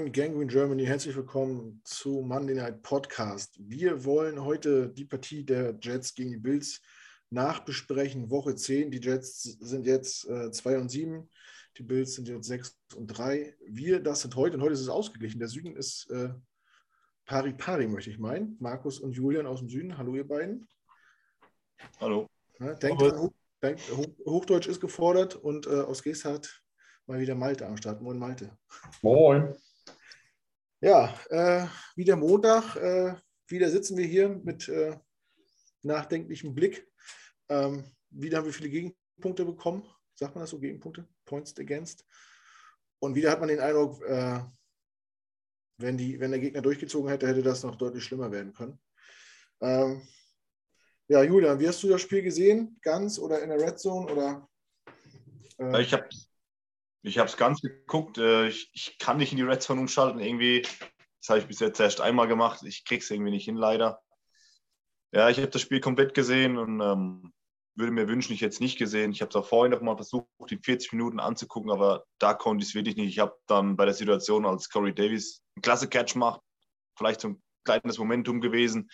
Morgen, Gangrene Germany. Herzlich willkommen zu Monday Night Podcast. Wir wollen heute die Partie der Jets gegen die Bills nachbesprechen. Woche 10. Die Jets sind jetzt 2 äh, und 7. Die Bills sind jetzt 6 und 3. Wir, das sind heute und heute ist es ausgeglichen. Der Süden ist äh, pari pari, möchte ich meinen. Markus und Julian aus dem Süden. Hallo, ihr beiden. Hallo. Ja, denkt dran, denkt, Hochdeutsch ist gefordert und äh, aus Geesthardt mal wieder Malte am Start. Moin, Malte. Moin. Ja, äh, wieder Montag. Äh, wieder sitzen wir hier mit äh, nachdenklichem Blick. Ähm, wieder haben wir viele Gegenpunkte bekommen. Sagt man das so? Gegenpunkte? Points against. Und wieder hat man den Eindruck, äh, wenn, die, wenn der Gegner durchgezogen hätte, hätte das noch deutlich schlimmer werden können. Ähm, ja, Julian, wie hast du das Spiel gesehen? Ganz oder in der Red Zone? Oder, äh? Ich habe ich habe es ganz geguckt. Äh, ich, ich, kann nicht in die Red Zone umschalten. Irgendwie, das habe ich bis jetzt erst einmal gemacht. Ich kriege es irgendwie nicht hin, leider. Ja, ich habe das Spiel komplett gesehen und ähm, würde mir wünschen, ich hätte es nicht gesehen. Ich habe es auch vorhin noch mal versucht, die 40 Minuten anzugucken, aber da konnte ich es wirklich nicht. Ich habe dann bei der Situation, als Corey Davis einen klasse Catch macht, vielleicht so ein kleines Momentum gewesen,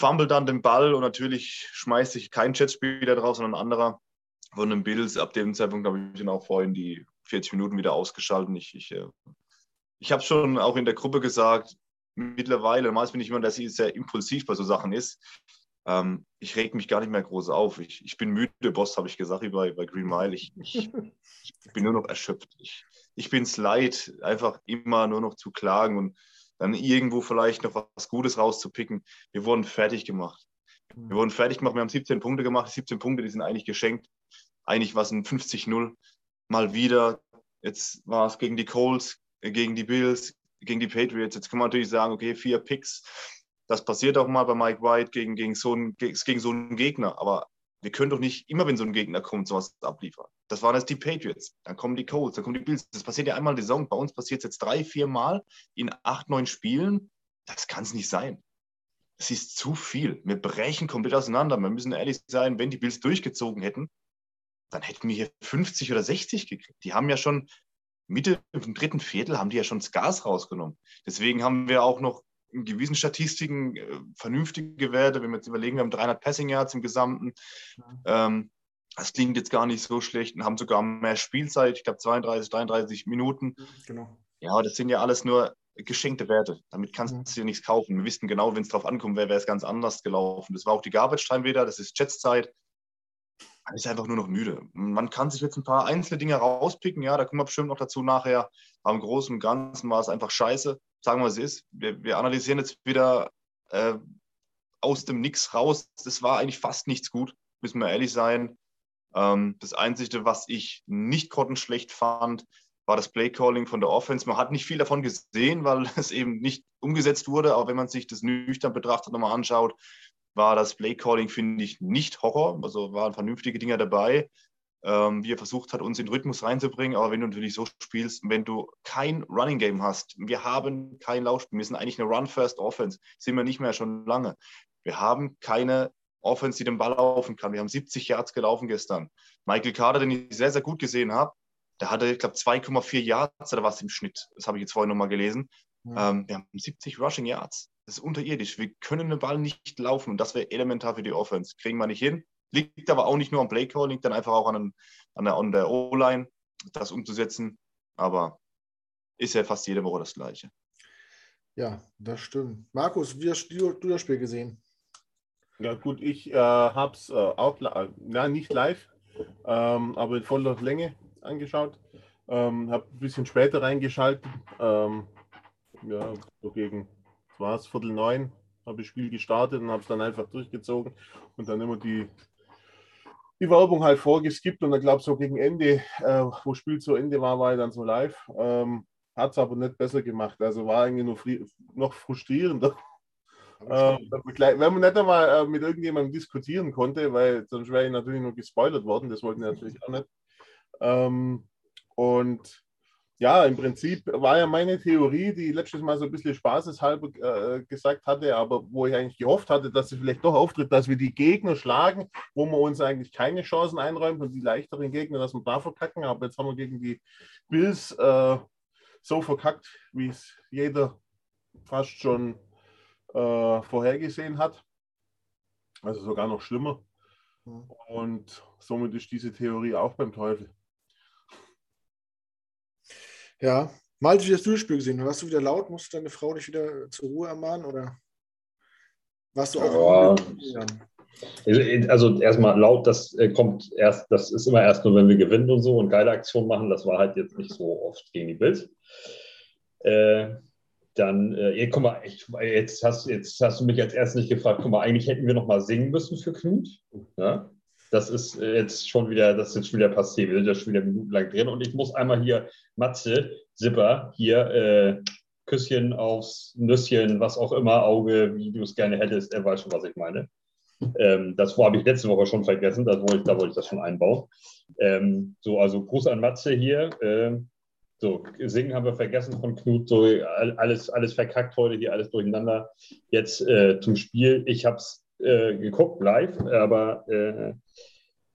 fumble dann den Ball und natürlich schmeißt sich kein Jetspieler drauf, sondern ein anderer von den Bills. Ab dem Zeitpunkt habe ich dann auch vorhin die 40 Minuten wieder ausgeschaltet. Ich, ich, äh, ich habe schon auch in der Gruppe gesagt, mittlerweile, meist bin ich immer, dass sie sehr impulsiv bei so Sachen ist. Ähm, ich reg mich gar nicht mehr groß auf. Ich, ich bin müde, Boss, habe ich gesagt, wie bei, bei Green Mile. Ich, ich, ich bin nur noch erschöpft. Ich, ich bin es leid, einfach immer nur noch zu klagen und dann irgendwo vielleicht noch was Gutes rauszupicken. Wir wurden fertig gemacht. Wir wurden fertig gemacht, wir haben 17 Punkte gemacht. Die 17 Punkte, die sind eigentlich geschenkt. Eigentlich war es ein 50-0 mal wieder. Jetzt war es gegen die Colts, äh, gegen die Bills, gegen die Patriots. Jetzt kann man natürlich sagen, okay, vier Picks. Das passiert auch mal bei Mike White gegen, gegen, so, einen, gegen so einen Gegner. Aber wir können doch nicht immer, wenn so ein Gegner kommt, sowas abliefern. Das waren jetzt die Patriots, dann kommen die Colts, dann kommen die Bills. Das passiert ja einmal die Saison. Bei uns passiert es jetzt drei, vier Mal in acht, neun Spielen. Das kann es nicht sein es ist zu viel. Wir brechen komplett auseinander. Wir müssen ehrlich sein, wenn die Bills durchgezogen hätten, dann hätten wir hier 50 oder 60 gekriegt. Die haben ja schon Mitte im dritten Viertel haben die ja schon das Gas rausgenommen. Deswegen haben wir auch noch in gewissen Statistiken äh, vernünftige Werte. Wenn wir jetzt überlegen, wir haben 300 Passing Yards im Gesamten. Ähm, das klingt jetzt gar nicht so schlecht und haben sogar mehr Spielzeit. Ich glaube 32, 33 Minuten. Genau. Ja, das sind ja alles nur geschenkte Werte. Damit kannst mhm. du dir nichts kaufen. Wir wissen genau, wenn es drauf ankommt, wäre es ganz anders gelaufen. Das war auch die Garbage Time wieder, das ist Jetszeit. Man ist einfach nur noch müde. Man kann sich jetzt ein paar einzelne Dinge rauspicken, ja, da kommen wir bestimmt noch dazu nachher. Aber im Großen und Ganzen war es einfach scheiße. Sagen wir, es ist. Wir, wir analysieren jetzt wieder äh, aus dem Nix raus. Das war eigentlich fast nichts gut, müssen wir ehrlich sein. Ähm, das Einzige, was ich nicht grottenschlecht fand, war das Playcalling von der Offense. Man hat nicht viel davon gesehen, weil es eben nicht umgesetzt wurde. Aber wenn man sich das nüchtern betrachtet nochmal anschaut, war das Playcalling, finde ich, nicht Horror. Also waren vernünftige Dinge dabei, ähm, wie er versucht hat, uns in den Rhythmus reinzubringen. Aber wenn du natürlich so spielst, wenn du kein Running Game hast, wir haben kein Laufspiel, wir sind eigentlich eine Run-First-Offense, sind wir nicht mehr schon lange. Wir haben keine Offense, die den Ball laufen kann. Wir haben 70 Yards gelaufen gestern. Michael Carter, den ich sehr, sehr gut gesehen habe, der hatte, ich glaube, 2,4 Yards oder was im Schnitt. Das habe ich jetzt vorhin nochmal gelesen. Ja. Ähm, wir haben 70 Rushing Yards. Das ist unterirdisch. Wir können den Ball nicht laufen und das wäre elementar für die Offense. Kriegen wir nicht hin. Liegt aber auch nicht nur am Playcall, liegt dann einfach auch an, an der, an der O-Line, das umzusetzen. Aber ist ja fast jede Woche das Gleiche. Ja, das stimmt. Markus, wie hast du, du das Spiel gesehen? Ja, gut, ich äh, habe es äh, auch, na, nicht live, ähm, aber in voller Länge angeschaut. Ähm, habe ein bisschen später reingeschaltet. Ähm, ja, so gegen, war es, Viertel neun, habe ich Spiel gestartet und habe es dann einfach durchgezogen und dann immer die, die Werbung halt vorgeskippt und dann glaube ich so gegen Ende, äh, wo Spiel zu Ende war, war ich dann so live. Ähm, Hat es aber nicht besser gemacht. Also war eigentlich nur noch frustrierender. Äh, wenn man nicht einmal äh, mit irgendjemandem diskutieren konnte, weil sonst wäre ich natürlich nur gespoilert worden, das wollten wir natürlich auch nicht. Ähm, und ja, im Prinzip war ja meine Theorie, die letztes Mal so ein bisschen spaßeshalber äh, gesagt hatte, aber wo ich eigentlich gehofft hatte, dass sie vielleicht doch auftritt, dass wir die Gegner schlagen, wo wir uns eigentlich keine Chancen einräumen und die leichteren Gegner, dass wir da verkacken. Aber jetzt haben wir gegen die Bills äh, so verkackt, wie es jeder fast schon äh, vorhergesehen hat. Also sogar noch schlimmer. Mhm. Und somit ist diese Theorie auch beim Teufel. Ja, mal du das Durchspiel gesehen? Warst du wieder laut? Musste deine Frau dich wieder zur Ruhe ermahnen? Oder warst du auch? Ja. Also erstmal laut, das äh, kommt erst, das ist immer erst nur, wenn wir gewinnen und so und geile Aktionen machen. Das war halt jetzt nicht so oft gegen die Bills. Äh, dann, äh, guck mal, ich, jetzt, hast, jetzt hast du mich als erstes nicht gefragt, guck mal, eigentlich hätten wir noch mal singen müssen für Knut. Ja? Das ist äh, jetzt schon wieder, das ist jetzt schon wieder passiert. Wir sind ja schon wieder minutenlang drin und ich muss einmal hier Matze, Zipper, hier äh, Küsschen aufs Nüsschen, was auch immer, Auge, wie du es gerne hättest, er weiß schon, was ich meine. Ähm, das habe ich letzte Woche schon vergessen, das wollte, da wollte ich das schon einbauen. Ähm, so, also Gruß an Matze hier. Ähm, so, singen haben wir vergessen von Knut, so alles, alles verkackt heute, hier alles durcheinander. Jetzt äh, zum Spiel. Ich habe es äh, geguckt live, aber äh,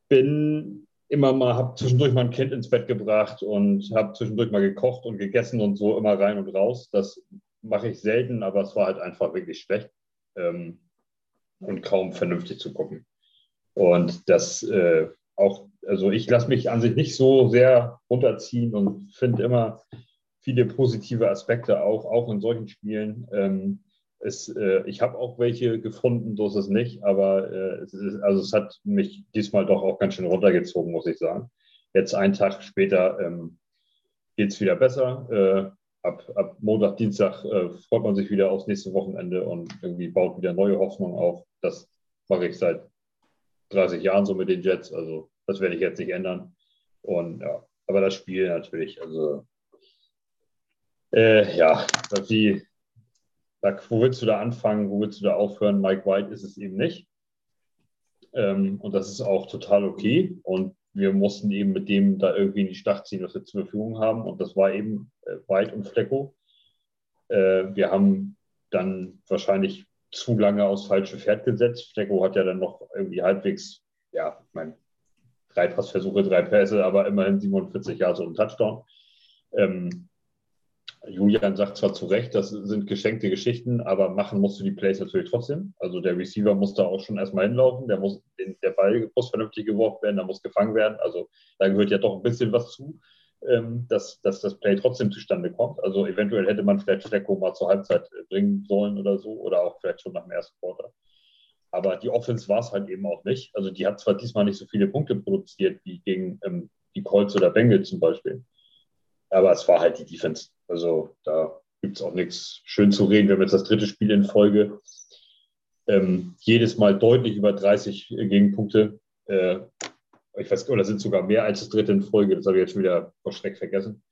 bin immer mal, habe zwischendurch mein Kind ins Bett gebracht und habe zwischendurch mal gekocht und gegessen und so immer rein und raus. Das mache ich selten, aber es war halt einfach wirklich schlecht ähm, und kaum vernünftig zu gucken. Und das äh, auch, also ich lasse mich an sich nicht so sehr runterziehen und finde immer viele positive Aspekte auch, auch in solchen Spielen. Ähm, es, äh, ich habe auch welche gefunden, so ist es nicht, aber äh, es ist, also es hat mich diesmal doch auch ganz schön runtergezogen, muss ich sagen. Jetzt einen Tag später ähm, geht es wieder besser. Äh, ab, ab Montag, Dienstag äh, freut man sich wieder aufs nächste Wochenende und irgendwie baut wieder neue Hoffnung auf. Das mache ich seit 30 Jahren so mit den Jets. Also das werde ich jetzt nicht ändern. Und ja, aber das Spiel natürlich, also äh, ja, wie, da, wo willst du da anfangen, wo willst du da aufhören? Mike White ist es eben nicht. Ähm, und das ist auch total okay. Und wir mussten eben mit dem da irgendwie in die Stadt ziehen, was wir zur Verfügung haben. Und das war eben äh, White und Flecko. Äh, wir haben dann wahrscheinlich zu lange aufs falsche Pferd gesetzt. Flecko hat ja dann noch irgendwie halbwegs, ja, ich meine, drei Passversuche, drei Pässe, aber immerhin 47 Jahre so ein Touchdown. Ähm, Julian sagt zwar zu Recht, das sind geschenkte Geschichten, aber machen musst du die Plays natürlich trotzdem. Also der Receiver muss da auch schon erstmal hinlaufen, der, muss, der Ball muss vernünftig geworfen werden, da muss gefangen werden. Also da gehört ja doch ein bisschen was zu, ähm, dass, dass das Play trotzdem zustande kommt. Also eventuell hätte man vielleicht Flecko mal zur Halbzeit bringen sollen oder so oder auch vielleicht schon nach dem ersten Quarter. Aber die Offense war es halt eben auch nicht. Also die hat zwar diesmal nicht so viele Punkte produziert wie gegen ähm, die Colts oder Bengals zum Beispiel. Aber es war halt die Defense. Also da gibt es auch nichts schön zu reden. Wir haben jetzt das dritte Spiel in Folge. Ähm, jedes Mal deutlich über 30 Gegenpunkte. Äh, ich weiß, oder sind sogar mehr als das dritte in Folge. Das habe ich jetzt schon wieder vor Schreck vergessen.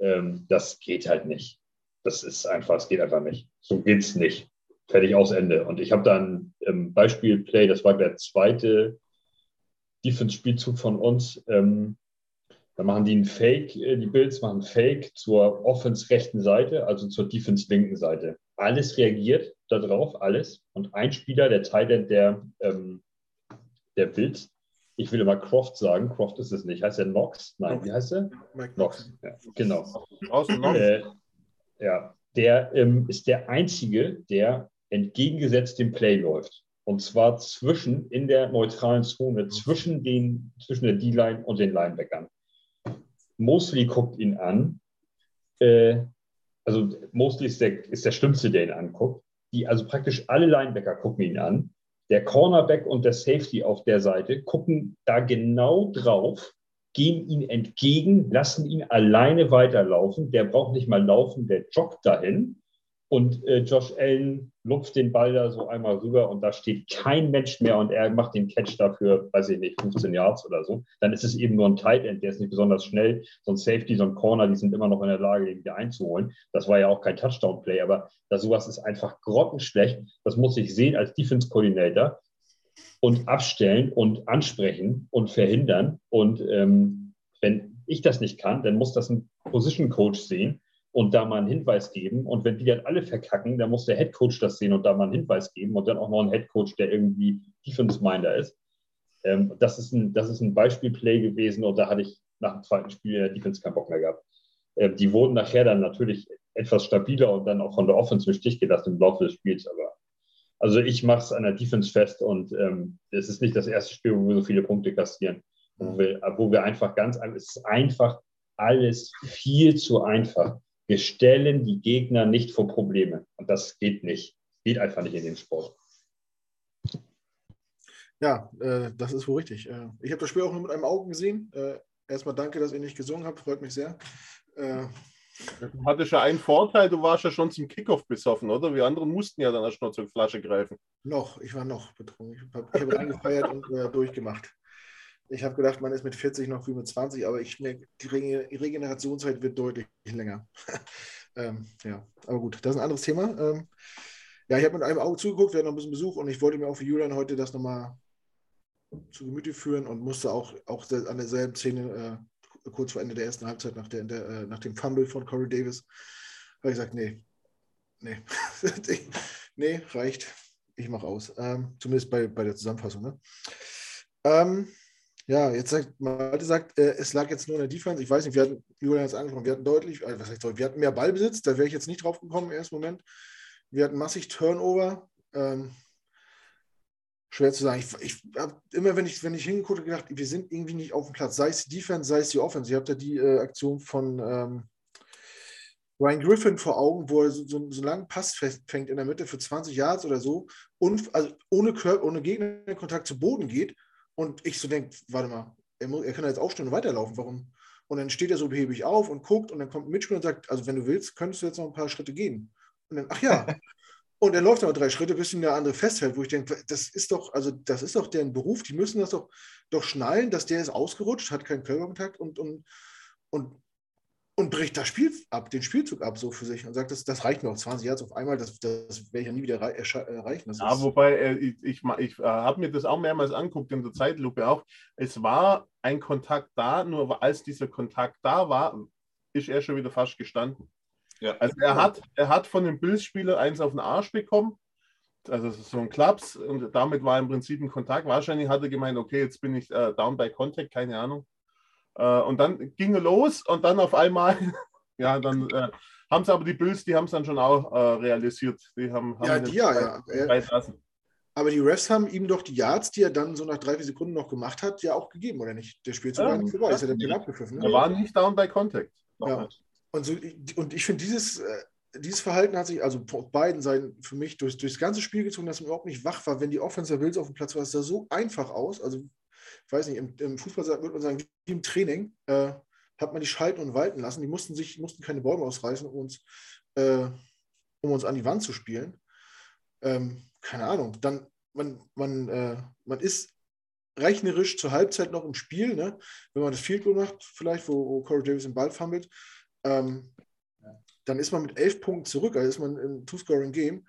Ähm, das geht halt nicht. Das ist einfach, es geht einfach nicht. So geht es nicht fertig aus Ende. Und ich habe dann im Beispiel-Play, das war der zweite Defense-Spielzug von uns, ähm, da machen die einen Fake, äh, die Bills machen Fake zur Offense-rechten Seite, also zur Defense-linken Seite. Alles reagiert darauf, alles. Und ein Spieler, der Teil der, ähm, der Bills, ich will immer Croft sagen, Croft ist es nicht. Heißt er Knox? Nein, wie heißt er? Mike Knox. Ja, genau. Außen Äh, ja, der ähm, ist der Einzige, der entgegengesetzt dem Play läuft. Und zwar zwischen, in der neutralen Zone, zwischen, den, zwischen der D-Line und den Linebackern. Mosley guckt ihn an. Äh, also Mosley ist der, ist der Schlimmste, der ihn anguckt. Die, also praktisch alle Linebacker gucken ihn an. Der Cornerback und der Safety auf der Seite gucken da genau drauf, gehen ihm entgegen, lassen ihn alleine weiterlaufen. Der braucht nicht mal laufen, der joggt dahin. Und äh, Josh Allen lupft den Ball da so einmal rüber und da steht kein Mensch mehr und er macht den Catch dafür, weiß ich nicht, 15 Yards oder so. Dann ist es eben nur ein Tight End, der ist nicht besonders schnell. So ein Safety, so ein Corner, die sind immer noch in der Lage, den wieder einzuholen. Das war ja auch kein Touchdown-Play, aber das, sowas ist einfach grottenschlecht. Das muss ich sehen als Defense-Coordinator und abstellen und ansprechen und verhindern. Und ähm, wenn ich das nicht kann, dann muss das ein Position Coach sehen und da mal einen Hinweis geben. Und wenn die dann alle verkacken, dann muss der Head Coach das sehen und da mal einen Hinweis geben und dann auch noch ein Head Coach, der irgendwie Defense-Minder ist. Ähm, das, ist ein, das ist ein Beispielplay gewesen und da hatte ich nach dem zweiten Spiel in der Defense keinen Bock mehr gehabt. Äh, die wurden nachher dann natürlich etwas stabiler und dann auch von der Offense im Stich gelassen im Laufe des Spiels. Aber also ich mache es an der Defense fest und ähm, es ist nicht das erste Spiel, wo wir so viele Punkte kassieren. Wo wir, wo wir einfach ganz, es ist einfach alles viel zu einfach. Wir stellen die Gegner nicht vor Probleme. Und das geht nicht. Geht einfach nicht in den Sport. Ja, äh, das ist wohl richtig. Äh, ich habe das Spiel auch nur mit einem Auge gesehen. Äh, erstmal danke, dass ihr nicht gesungen habt. Freut mich sehr. Äh, Du hattest ja einen Vorteil, du warst ja schon zum Kickoff besoffen, oder? Wir anderen mussten ja dann erst noch zur Flasche greifen. noch, ich war noch betrunken. Ich habe hab reingefeiert und äh, durchgemacht. Ich habe gedacht, man ist mit 40 noch wie mit 20, aber ich merke, die Rege- Regenerationszeit wird deutlich länger. ähm, ja, aber gut, das ist ein anderes Thema. Ähm, ja, ich habe mit einem Auge zugeguckt, wir hatten noch ein bisschen Besuch und ich wollte mir auch für Julian heute das nochmal zu Gemüte führen und musste auch, auch an derselben Szene äh, kurz vor Ende der ersten Halbzeit nach, der, der, äh, nach dem Fumble von Corey Davis, habe ich gesagt, nee, nee, nee, reicht, ich mache aus. Ähm, zumindest bei, bei der Zusammenfassung. Ne? Ähm, ja, jetzt sagt Malte sagt, äh, es lag jetzt nur in der Defense. Ich weiß nicht, wir hatten, Julian es angesprochen, wir hatten deutlich, äh, was heißt wir hatten mehr Ballbesitz, da wäre ich jetzt nicht drauf gekommen im ersten Moment. Wir hatten massig Turnover. Ähm, schwer zu sagen. Ich, ich habe immer, wenn ich, wenn ich hingeguckt habe, gedacht, wir sind irgendwie nicht auf dem Platz. Sei es die Defense, sei es die Offense. Ihr habt ja die äh, Aktion von ähm, Ryan Griffin vor Augen, wo er so, so, so einen langen Pass fängt in der Mitte für 20 Yards oder so und also ohne, ohne Gegnerkontakt zu Boden geht. Und ich so denke, warte mal, er, muss, er kann jetzt aufstehen und weiterlaufen. Warum? Und dann steht er so behäbig auf und guckt und dann kommt ein Mitspieler und sagt, also wenn du willst, könntest du jetzt noch ein paar Schritte gehen. Und dann, ach ja. Und er läuft aber drei Schritte, bis ihn der andere festhält, wo ich denke, das ist doch, also das ist doch deren Beruf, die müssen das doch, doch schnallen, dass der ist ausgerutscht, hat keinen Körperkontakt und, und, und, und bricht das Spiel ab, den Spielzug ab so für sich und sagt, das, das reicht mir auch 20 Jahre auf einmal, das, das werde ich ja nie wieder erreichen. Das Ja, ist, wobei äh, ich, ich, ich äh, habe mir das auch mehrmals anguckt in der Zeitlupe auch. Es war ein Kontakt da, nur als dieser Kontakt da war, ist er schon wieder fast gestanden. Ja. Also er hat, er hat von dem Bills-Spieler eins auf den Arsch bekommen. Also so ein Klaps und damit war im Prinzip ein Kontakt. Wahrscheinlich hat er gemeint, okay, jetzt bin ich äh, down by contact, keine Ahnung. Äh, und dann ging er los und dann auf einmal, ja, dann äh, haben es aber die Bills, die haben es dann schon auch äh, realisiert. Die haben, haben Ja, die ja, ja. Er- lassen. aber die Refs haben ihm doch die Yards, die er dann so nach drei, vier Sekunden noch gemacht hat, ja auch gegeben, oder nicht? Der Spielzug Ja, war nicht vorbei, ist ja der abgepfiffen. Er Ne? war nicht down by contact. Ja. nicht. Und, so, und ich finde, dieses, äh, dieses Verhalten hat sich, also auf beiden Seiten für mich durch, durchs ganze Spiel gezogen, dass man überhaupt nicht wach war. Wenn die Offense der Bills auf dem Platz war, es sah so einfach aus. Also, ich weiß nicht, im, im Fußball würde man sagen, im Training äh, hat man die schalten und walten lassen. Die mussten sich, mussten keine Bäume ausreißen, um uns, äh, um uns an die Wand zu spielen. Ähm, keine Ahnung. Dann, man, man, äh, man ist rechnerisch zur Halbzeit noch im Spiel, ne? wenn man das Field Goal macht, vielleicht, wo, wo Corey Davis den Ball fummelt, ähm, dann ist man mit elf Punkten zurück, also ist man im Two-Scoring-Game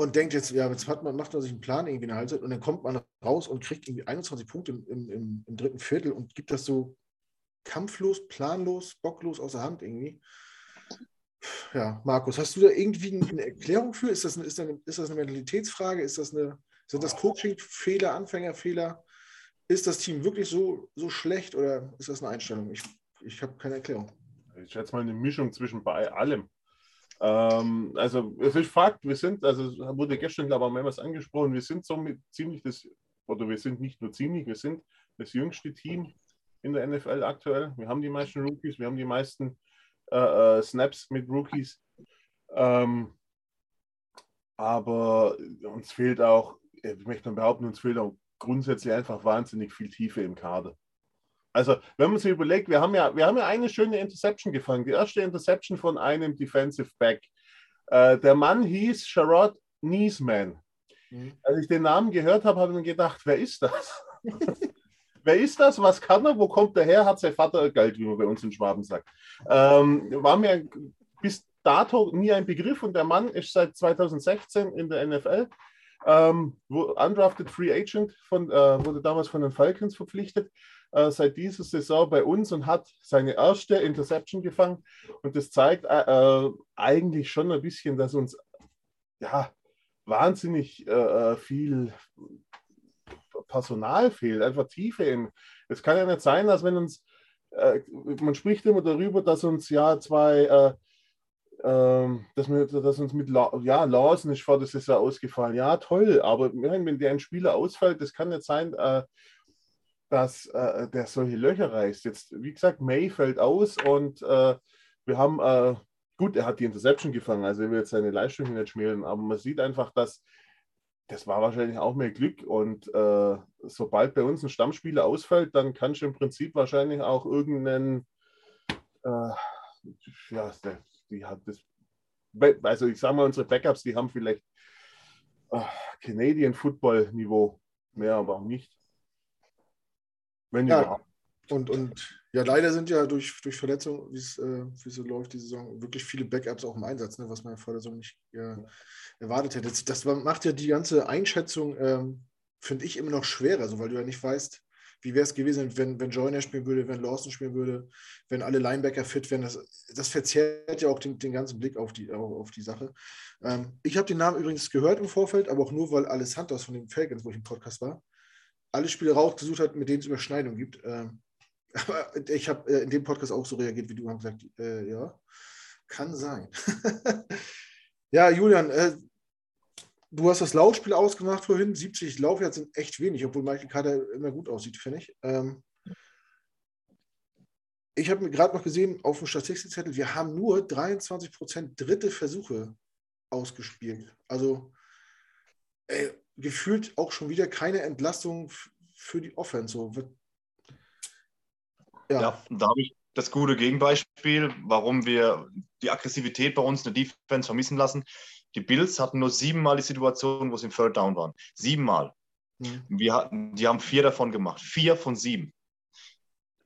und denkt jetzt, ja, jetzt hat man, macht man sich einen Plan irgendwie in der Halbzeit und dann kommt man raus und kriegt irgendwie 21 Punkte im, im, im, dritten Viertel und gibt das so kampflos, planlos, bocklos aus der Hand irgendwie. Ja, Markus, hast du da irgendwie eine Erklärung für? Ist das eine, ist das eine, ist das eine Mentalitätsfrage? Ist das eine, sind das Coaching-Fehler, Anfängerfehler? Ist das Team wirklich so, so schlecht oder ist das eine Einstellung? Ich, ich habe keine Erklärung. Ich schätze mal eine Mischung zwischen bei allem. Ähm, also es ist Fakt, wir sind, also wurde gestern, glaube ich, mehrmals angesprochen, wir sind somit ziemlich das, oder wir sind nicht nur ziemlich, wir sind das jüngste Team in der NFL aktuell. Wir haben die meisten Rookies, wir haben die meisten äh, äh, Snaps mit Rookies. Ähm, aber uns fehlt auch, ich möchte behaupten, uns fehlt auch grundsätzlich einfach wahnsinnig viel Tiefe im Kader. Also, wenn man sich überlegt, wir haben ja, wir haben ja eine schöne Interception gefangen. Die erste Interception von einem Defensive Back. Äh, der Mann hieß Sherrod Niesman. Mhm. Als ich den Namen gehört habe, habe ich mir gedacht, wer ist das? wer ist das? Was kann er? Wo kommt er her? Hat sein Vater Geld, wie man bei uns in Schwaben sagt. Ähm, war mir bis dato nie ein Begriff und der Mann ist seit 2016 in der NFL. Ähm, undrafted Free Agent von, äh, wurde damals von den Falcons verpflichtet, äh, seit dieser Saison bei uns und hat seine erste Interception gefangen. Und das zeigt äh, äh, eigentlich schon ein bisschen, dass uns ja wahnsinnig äh, viel Personal fehlt, einfach Tiefe in. Es kann ja nicht sein, dass wenn uns äh, man spricht immer darüber, dass uns ja zwei, äh, äh, dass, wir, dass uns mit La ja, Larsen ist vor der Saison ausgefallen. Ja, toll, aber wenn der ein Spieler ausfällt, das kann nicht sein, äh, dass äh, der solche Löcher reißt. Jetzt, wie gesagt, May fällt aus und äh, wir haben, gut, er hat die Interception gefangen, also er will jetzt seine Leistung nicht schmälern, aber man sieht einfach, dass das war wahrscheinlich auch mehr Glück. Und äh, sobald bei uns ein Stammspieler ausfällt, dann kannst du im Prinzip wahrscheinlich auch irgendeinen, äh, ja, die hat das, also ich sage mal, unsere Backups, die haben vielleicht äh, Canadian Football Niveau mehr, aber auch nicht. Wenn ja, überhaupt. Und, und ja, leider sind ja durch, durch Verletzungen, wie es äh, so läuft, die Saison, wirklich viele Backups auch im Einsatz, ne, was man vor der Saison nicht äh, erwartet hätte. Das, das, macht ja die ganze Einschätzung, ähm, finde ich, immer noch schwerer, also, weil du ja nicht weißt, wie wäre es gewesen, wenn, wenn Joyner spielen würde, wenn Lawson spielen würde, wenn alle Linebacker fit wären. Das, das verzerrt ja auch den, den ganzen Blick auf die, auf die Sache. Ähm, ich habe den Namen übrigens gehört im Vorfeld, aber auch nur, weil alles Hunters von den Falcons, wo ich im Podcast war, alle Spiele rausgesucht hat, mit denen es Überschneidungen gibt. Ähm, aber ich habe äh, in dem Podcast auch so reagiert wie du und gesagt, äh, ja, kann sein. ja, Julian, äh, du hast das Laufspiel ausgemacht vorhin. 70 Laufjahre sind echt wenig, obwohl Michael Carter immer gut aussieht, finde ich. Ähm, ich habe mir gerade noch gesehen auf dem Statistikzettel, wir haben nur 23% dritte Versuche ausgespielt. Also ey, gefühlt auch schon wieder keine Entlastung für die Offense. So, ja. ja, da habe ich das gute Gegenbeispiel, warum wir die Aggressivität bei uns in der Defense vermissen lassen. Die Bills hatten nur siebenmal die Situation, wo sie im Third Down waren. Siebenmal. Mhm. Wir hatten, die haben vier davon gemacht. Vier von sieben.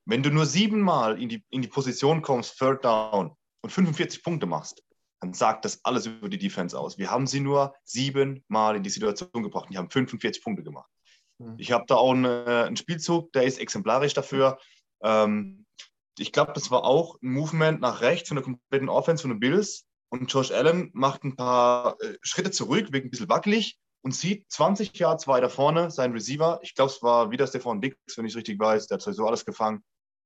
Wenn du nur siebenmal in die, in die Position kommst, Third Down, und 45 Punkte machst, dann sagt das alles über die Defense aus. Wir haben sie nur siebenmal in die Situation gebracht. Die haben 45 Punkte gemacht. Mhm. Ich habe da auch eine, einen Spielzug, der ist exemplarisch dafür. Ähm, ich glaube, das war auch ein Movement nach rechts von der kompletten Offense von den Bills. Und Josh Allen macht ein paar äh, Schritte zurück, wirkt ein bisschen wackelig und sieht 20 Yards weiter vorne seinen Receiver. Ich glaube, es war wieder Stefan Dix, wenn ich es richtig weiß. Der hat sowieso alles gefangen.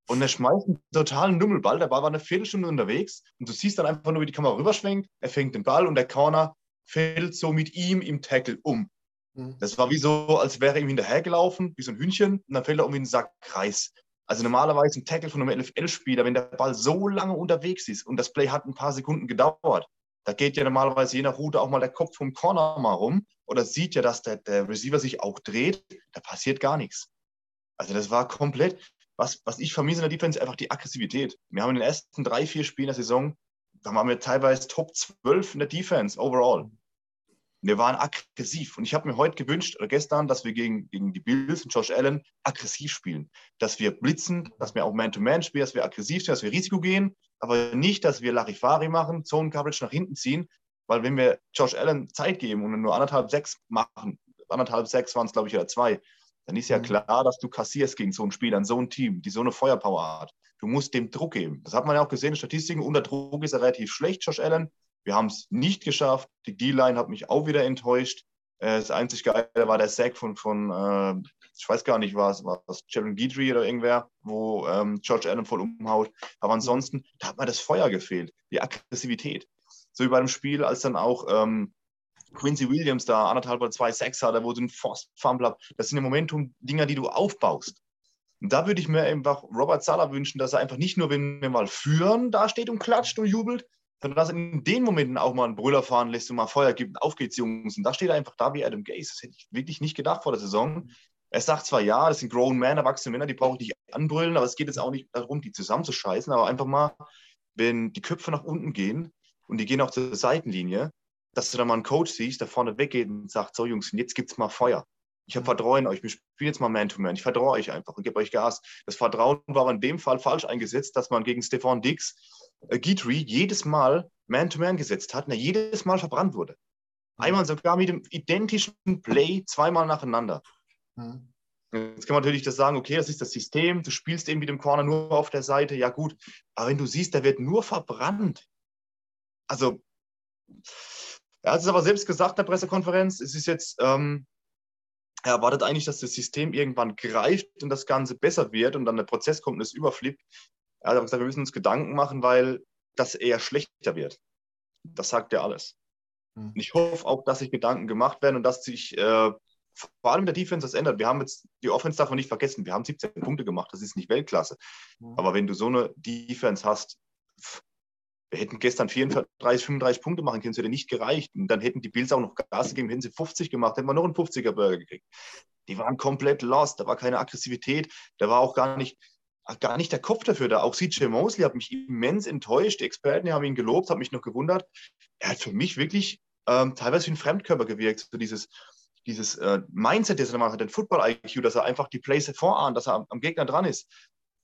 Und er schmeißt einen totalen Nummelball. Der Ball war eine Viertelstunde unterwegs. Und du siehst dann einfach nur, wie die Kamera rüberschwenkt. Er fängt den Ball und der Corner fällt so mit ihm im Tackle um. Mhm. Das war wie so, als wäre er ihm hinterhergelaufen, wie so ein Hühnchen. Und dann fällt er um wie ein Sack Kreis. Also normalerweise ein Tackle von einem LFL-Spieler, wenn der Ball so lange unterwegs ist und das Play hat ein paar Sekunden gedauert, da geht ja normalerweise je nach Route auch mal der Kopf vom Corner mal rum oder sieht ja, dass der, der Receiver sich auch dreht, da passiert gar nichts. Also das war komplett, was, was ich vermisse in der Defense, einfach die Aggressivität. Wir haben in den ersten drei, vier Spielen der Saison, da waren wir teilweise Top 12 in der Defense overall wir waren aggressiv. Und ich habe mir heute gewünscht, oder gestern, dass wir gegen, gegen die Bills und Josh Allen aggressiv spielen. Dass wir blitzen, dass wir auch Man-to-Man spielen, dass wir aggressiv sind, dass wir Risiko gehen, aber nicht, dass wir Larifari machen, Zone-Coverage nach hinten ziehen. Weil wenn wir Josh Allen Zeit geben und nur anderthalb, sechs machen, anderthalb, sechs waren es, glaube ich, oder zwei, dann ist ja mhm. klar, dass du kassierst gegen so ein Spiel, an so ein Team, die so eine Feuerpower hat. Du musst dem Druck geben. Das hat man ja auch gesehen in Statistiken. Unter Druck ist er relativ schlecht, Josh Allen. Wir haben es nicht geschafft. Die D-Line hat mich auch wieder enttäuscht. Äh, das einzig Geile war der Sack von, von äh, ich weiß gar nicht, was, was Jaron Guidry oder irgendwer, wo ähm, George Allen voll umhaut. Aber ansonsten, da hat mir das Feuer gefehlt, die Aggressivität. So wie bei dem Spiel, als dann auch ähm, Quincy Williams da anderthalb oder zwei Sacks hatte, wo du einen Fumble hast. Das sind im Momentum Dinger, die du aufbaust. Und da würde ich mir einfach Robert Sala wünschen, dass er einfach nicht nur, wenn wir mal führen, da steht und klatscht und jubelt, sondern dass er in den Momenten auch mal einen Brüller fahren lässt und mal Feuer gibt, auf geht's Jungs. Und da steht er einfach da wie Adam Gaze. Das hätte ich wirklich nicht gedacht vor der Saison. Er sagt zwar, ja, das sind grown men, erwachsene Männer, die brauche ich nicht anbrüllen, aber es geht jetzt auch nicht darum, die zusammenzuscheißen, aber einfach mal, wenn die Köpfe nach unten gehen und die gehen auch zur Seitenlinie, dass du da mal einen Coach siehst, der vorne weggeht und sagt, so Jungs, jetzt gibt's mal Feuer. Ich habe Vertrauen in euch. Wir spielen jetzt mal Man-to-Man. -Man. Ich vertraue euch einfach und gebe euch Gas. Das Vertrauen war in dem Fall falsch eingesetzt, dass man gegen Stefan Dix äh, Guitry jedes Mal Man-to-Man gesetzt hat und er jedes Mal verbrannt wurde. Einmal sogar mit dem identischen Play zweimal nacheinander. Mhm. Jetzt kann man natürlich das sagen, okay, das ist das System, du spielst eben mit dem Corner nur auf der Seite, ja gut, aber wenn du siehst, der wird nur verbrannt. Also, er hat es aber selbst gesagt in der Pressekonferenz, es ist jetzt, ähm, er erwartet eigentlich, dass das System irgendwann greift und das Ganze besser wird und dann der Prozess kommt und es überflippt. Er hat aber gesagt, wir müssen uns Gedanken machen, weil das eher schlechter wird. Das sagt ja alles. Mhm. Ich hoffe auch, dass sich Gedanken gemacht werden und dass sich äh, vor allem der Defense das ändert. Wir haben jetzt die Offense davon nicht vergessen. Wir haben 17 Punkte gemacht. Das ist nicht Weltklasse. Mhm. Aber wenn du so eine Defense hast, wir hätten gestern 34, 35 Punkte machen können, es hätte nicht gereicht. Und dann hätten die Bills auch noch Gas gegeben, hätten sie 50 gemacht, hätten wir noch einen 50er-Burger gekriegt. Die waren komplett lost, da war keine Aggressivität, da war auch gar nicht, gar nicht der Kopf dafür da. Auch CJ Mosley hat mich immens enttäuscht. Die Experten haben ihn gelobt, haben mich noch gewundert. Er hat für mich wirklich ähm, teilweise wie ein Fremdkörper gewirkt. So dieses, dieses äh, Mindset, das er macht, den Football-IQ, dass er einfach die Plays vorahnt, dass er am, am, Gegner dran ist.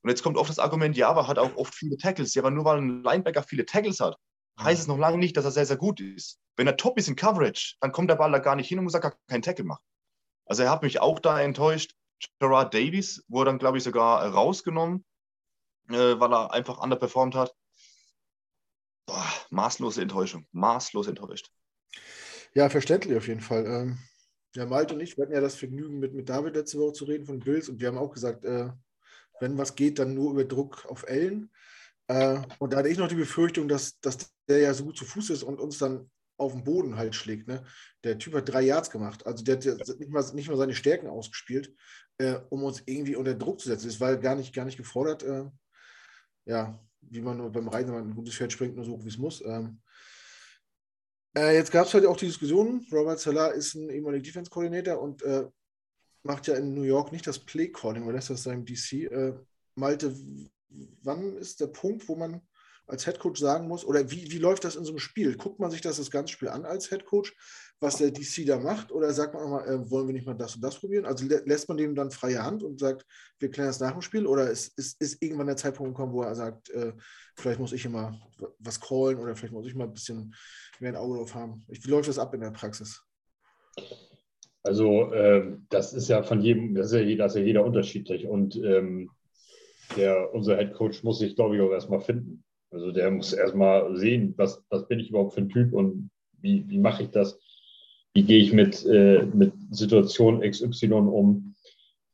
Und jetzt kommt oft das Argument, ja, aber hat auch oft viele Tackles. Ja, aber nur weil ein Linebacker viele Tackles hat, heißt es noch lange nicht, dass er sehr, sehr gut ist. Wenn er top ist in Coverage, dann kommt der Ball da gar nicht hin und muss er gar keinen Tackle machen. Also er hat mich auch da enttäuscht. Gerard Davies wurde dann, glaube ich, sogar rausgenommen, äh, weil er einfach underperformed hat. Boah, maßlose Enttäuschung, maßlos enttäuscht. Ja, verständlich auf jeden Fall. Ähm, ja, Malte und ich, wir hatten ja das Vergnügen, mit, mit David letzte Woche zu reden von Bills und wir haben auch gesagt, äh, wenn was geht, dann nur über Druck auf Ellen. Äh, und da hatte ich noch die Befürchtung, dass, dass der ja so gut zu Fuß ist und uns dann auf den Boden halt schlägt. Ne? Der Typ hat drei Yards gemacht. Also der hat nicht mal, nicht mal seine Stärken ausgespielt, äh, um uns irgendwie unter Druck zu setzen. Das war gar nicht, gar nicht gefordert. Äh, ja, wie man beim Reisen ein gutes Pferd springt, nur so wie es muss. Ähm, äh, jetzt gab es halt auch die Diskussion, Robert Salah ist ein ehemaliger Defense-Koordinator und äh, macht ja in New York nicht das Play-Calling, weil das ist seinem DC. Äh, Malte, wann ist der Punkt, wo man als Headcoach sagen muss, oder wie, wie läuft das in so einem Spiel? Guckt man sich das das ganze Spiel an als Headcoach, was der DC da macht, oder sagt man auch mal, äh, wollen wir nicht mal das und das probieren? Also lä lässt man dem dann freie Hand und sagt, wir klären das nach dem Spiel, oder ist, ist, ist irgendwann der Zeitpunkt gekommen, wo er sagt, äh, vielleicht muss ich immer was callen oder vielleicht muss ich mal ein bisschen mehr ein Auge drauf haben? Wie läuft das ab in der Praxis? Also äh, das ist ja von jedem, das ist ja, das ist ja jeder unterschiedlich und ähm, der, unser Head Coach muss sich, glaube ich, auch erstmal finden. Also der muss erstmal sehen, was, was bin ich überhaupt für ein Typ und wie, wie mache ich das? Wie gehe ich mit, äh, mit Situation XY um?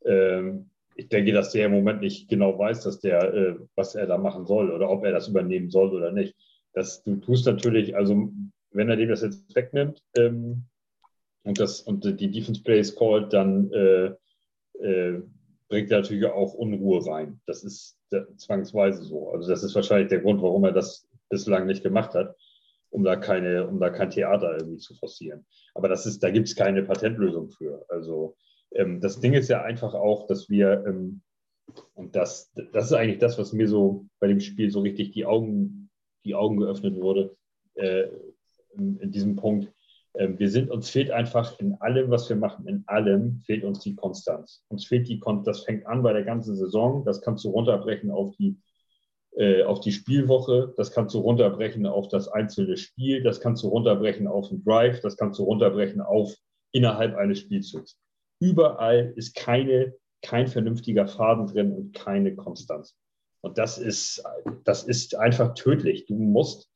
Ähm, ich denke, dass der im Moment nicht genau weiß, dass der, äh, was er da machen soll oder ob er das übernehmen soll oder nicht. Das, du tust natürlich, also wenn er dem das jetzt wegnimmt ähm, und, das, und die Defense Plays callt, dann äh, äh, bringt natürlich auch Unruhe rein. Das ist zwangsweise so. Also das ist wahrscheinlich der Grund, warum er das bislang nicht gemacht hat, um da keine, um da kein Theater irgendwie zu forcieren. Aber das ist, da gibt es keine Patentlösung für. Also ähm, das Ding ist ja einfach auch, dass wir, ähm, und das, das ist eigentlich das, was mir so bei dem Spiel so richtig die Augen, die Augen geöffnet wurde, äh, in, in diesem Punkt wir sind, uns fehlt einfach in allem, was wir machen, in allem fehlt uns die Konstanz. Uns fehlt die Konstanz, das fängt an bei der ganzen Saison, das kannst du runterbrechen auf die, äh, auf die Spielwoche, das kannst du runterbrechen auf das einzelne Spiel, das kannst du runterbrechen auf den Drive, das kannst du runterbrechen auf innerhalb eines Spielzugs. Überall ist keine, kein vernünftiger Faden drin und keine Konstanz. Und das ist, das ist einfach tödlich. Du musst,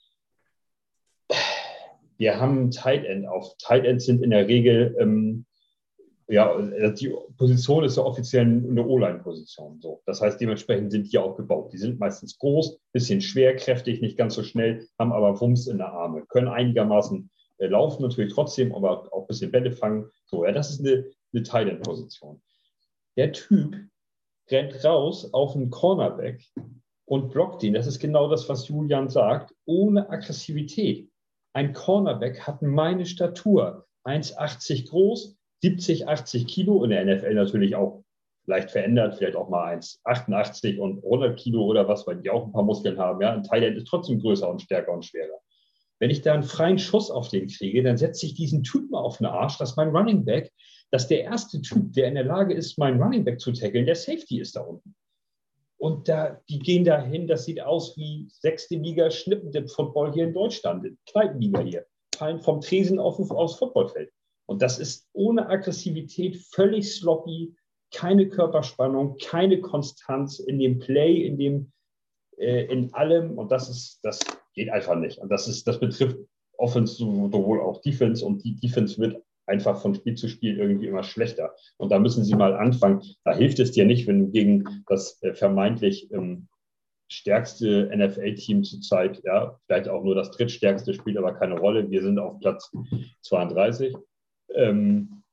wir haben Tight End auf. Tight Ends sind in der Regel, ähm, ja, die Position ist ja offiziell eine O-Line-Position. So. Das heißt, dementsprechend sind die auch gebaut. Die sind meistens groß, bisschen schwer, kräftig, nicht ganz so schnell, haben aber Wumms in der Arme, können einigermaßen äh, laufen, natürlich trotzdem, aber auch ein bisschen Bälle fangen. So, ja, das ist eine, eine Tight End-Position. Der Typ rennt raus auf einen Cornerback und blockt ihn. Das ist genau das, was Julian sagt, ohne Aggressivität. Ein Cornerback hat meine Statur, 1,80 groß, 70, 80 Kilo, in der NFL natürlich auch leicht verändert, vielleicht auch mal 1,88 und 100 Kilo oder was, weil die auch ein paar Muskeln haben. Ja, ein Thailand ist trotzdem größer und stärker und schwerer. Wenn ich da einen freien Schuss auf den kriege, dann setze ich diesen Typen auf den Arsch, dass mein Running Back, dass der erste Typ, der in der Lage ist, meinen Running Back zu tackeln, der Safety ist da unten. Und da, die gehen dahin, das sieht aus wie sechste Liga Schnippendip-Football hier in Deutschland, Kneipenliga hier, fallen vom Tresen auf, aufs Footballfeld. Und das ist ohne Aggressivität, völlig sloppy, keine Körperspannung, keine Konstanz in dem Play, in dem, äh, in allem. Und das ist, das geht einfach nicht. Und das ist, das betrifft Offense sowohl auch Defense und die Defense wird einfach von Spiel zu Spiel irgendwie immer schlechter. Und da müssen sie mal anfangen. Da hilft es dir nicht, wenn du gegen das äh, vermeintlich ähm, stärkste NFL-Team zurzeit, ja, vielleicht auch nur das drittstärkste, spielt aber keine Rolle. Wir sind auf Platz 32. Ähm,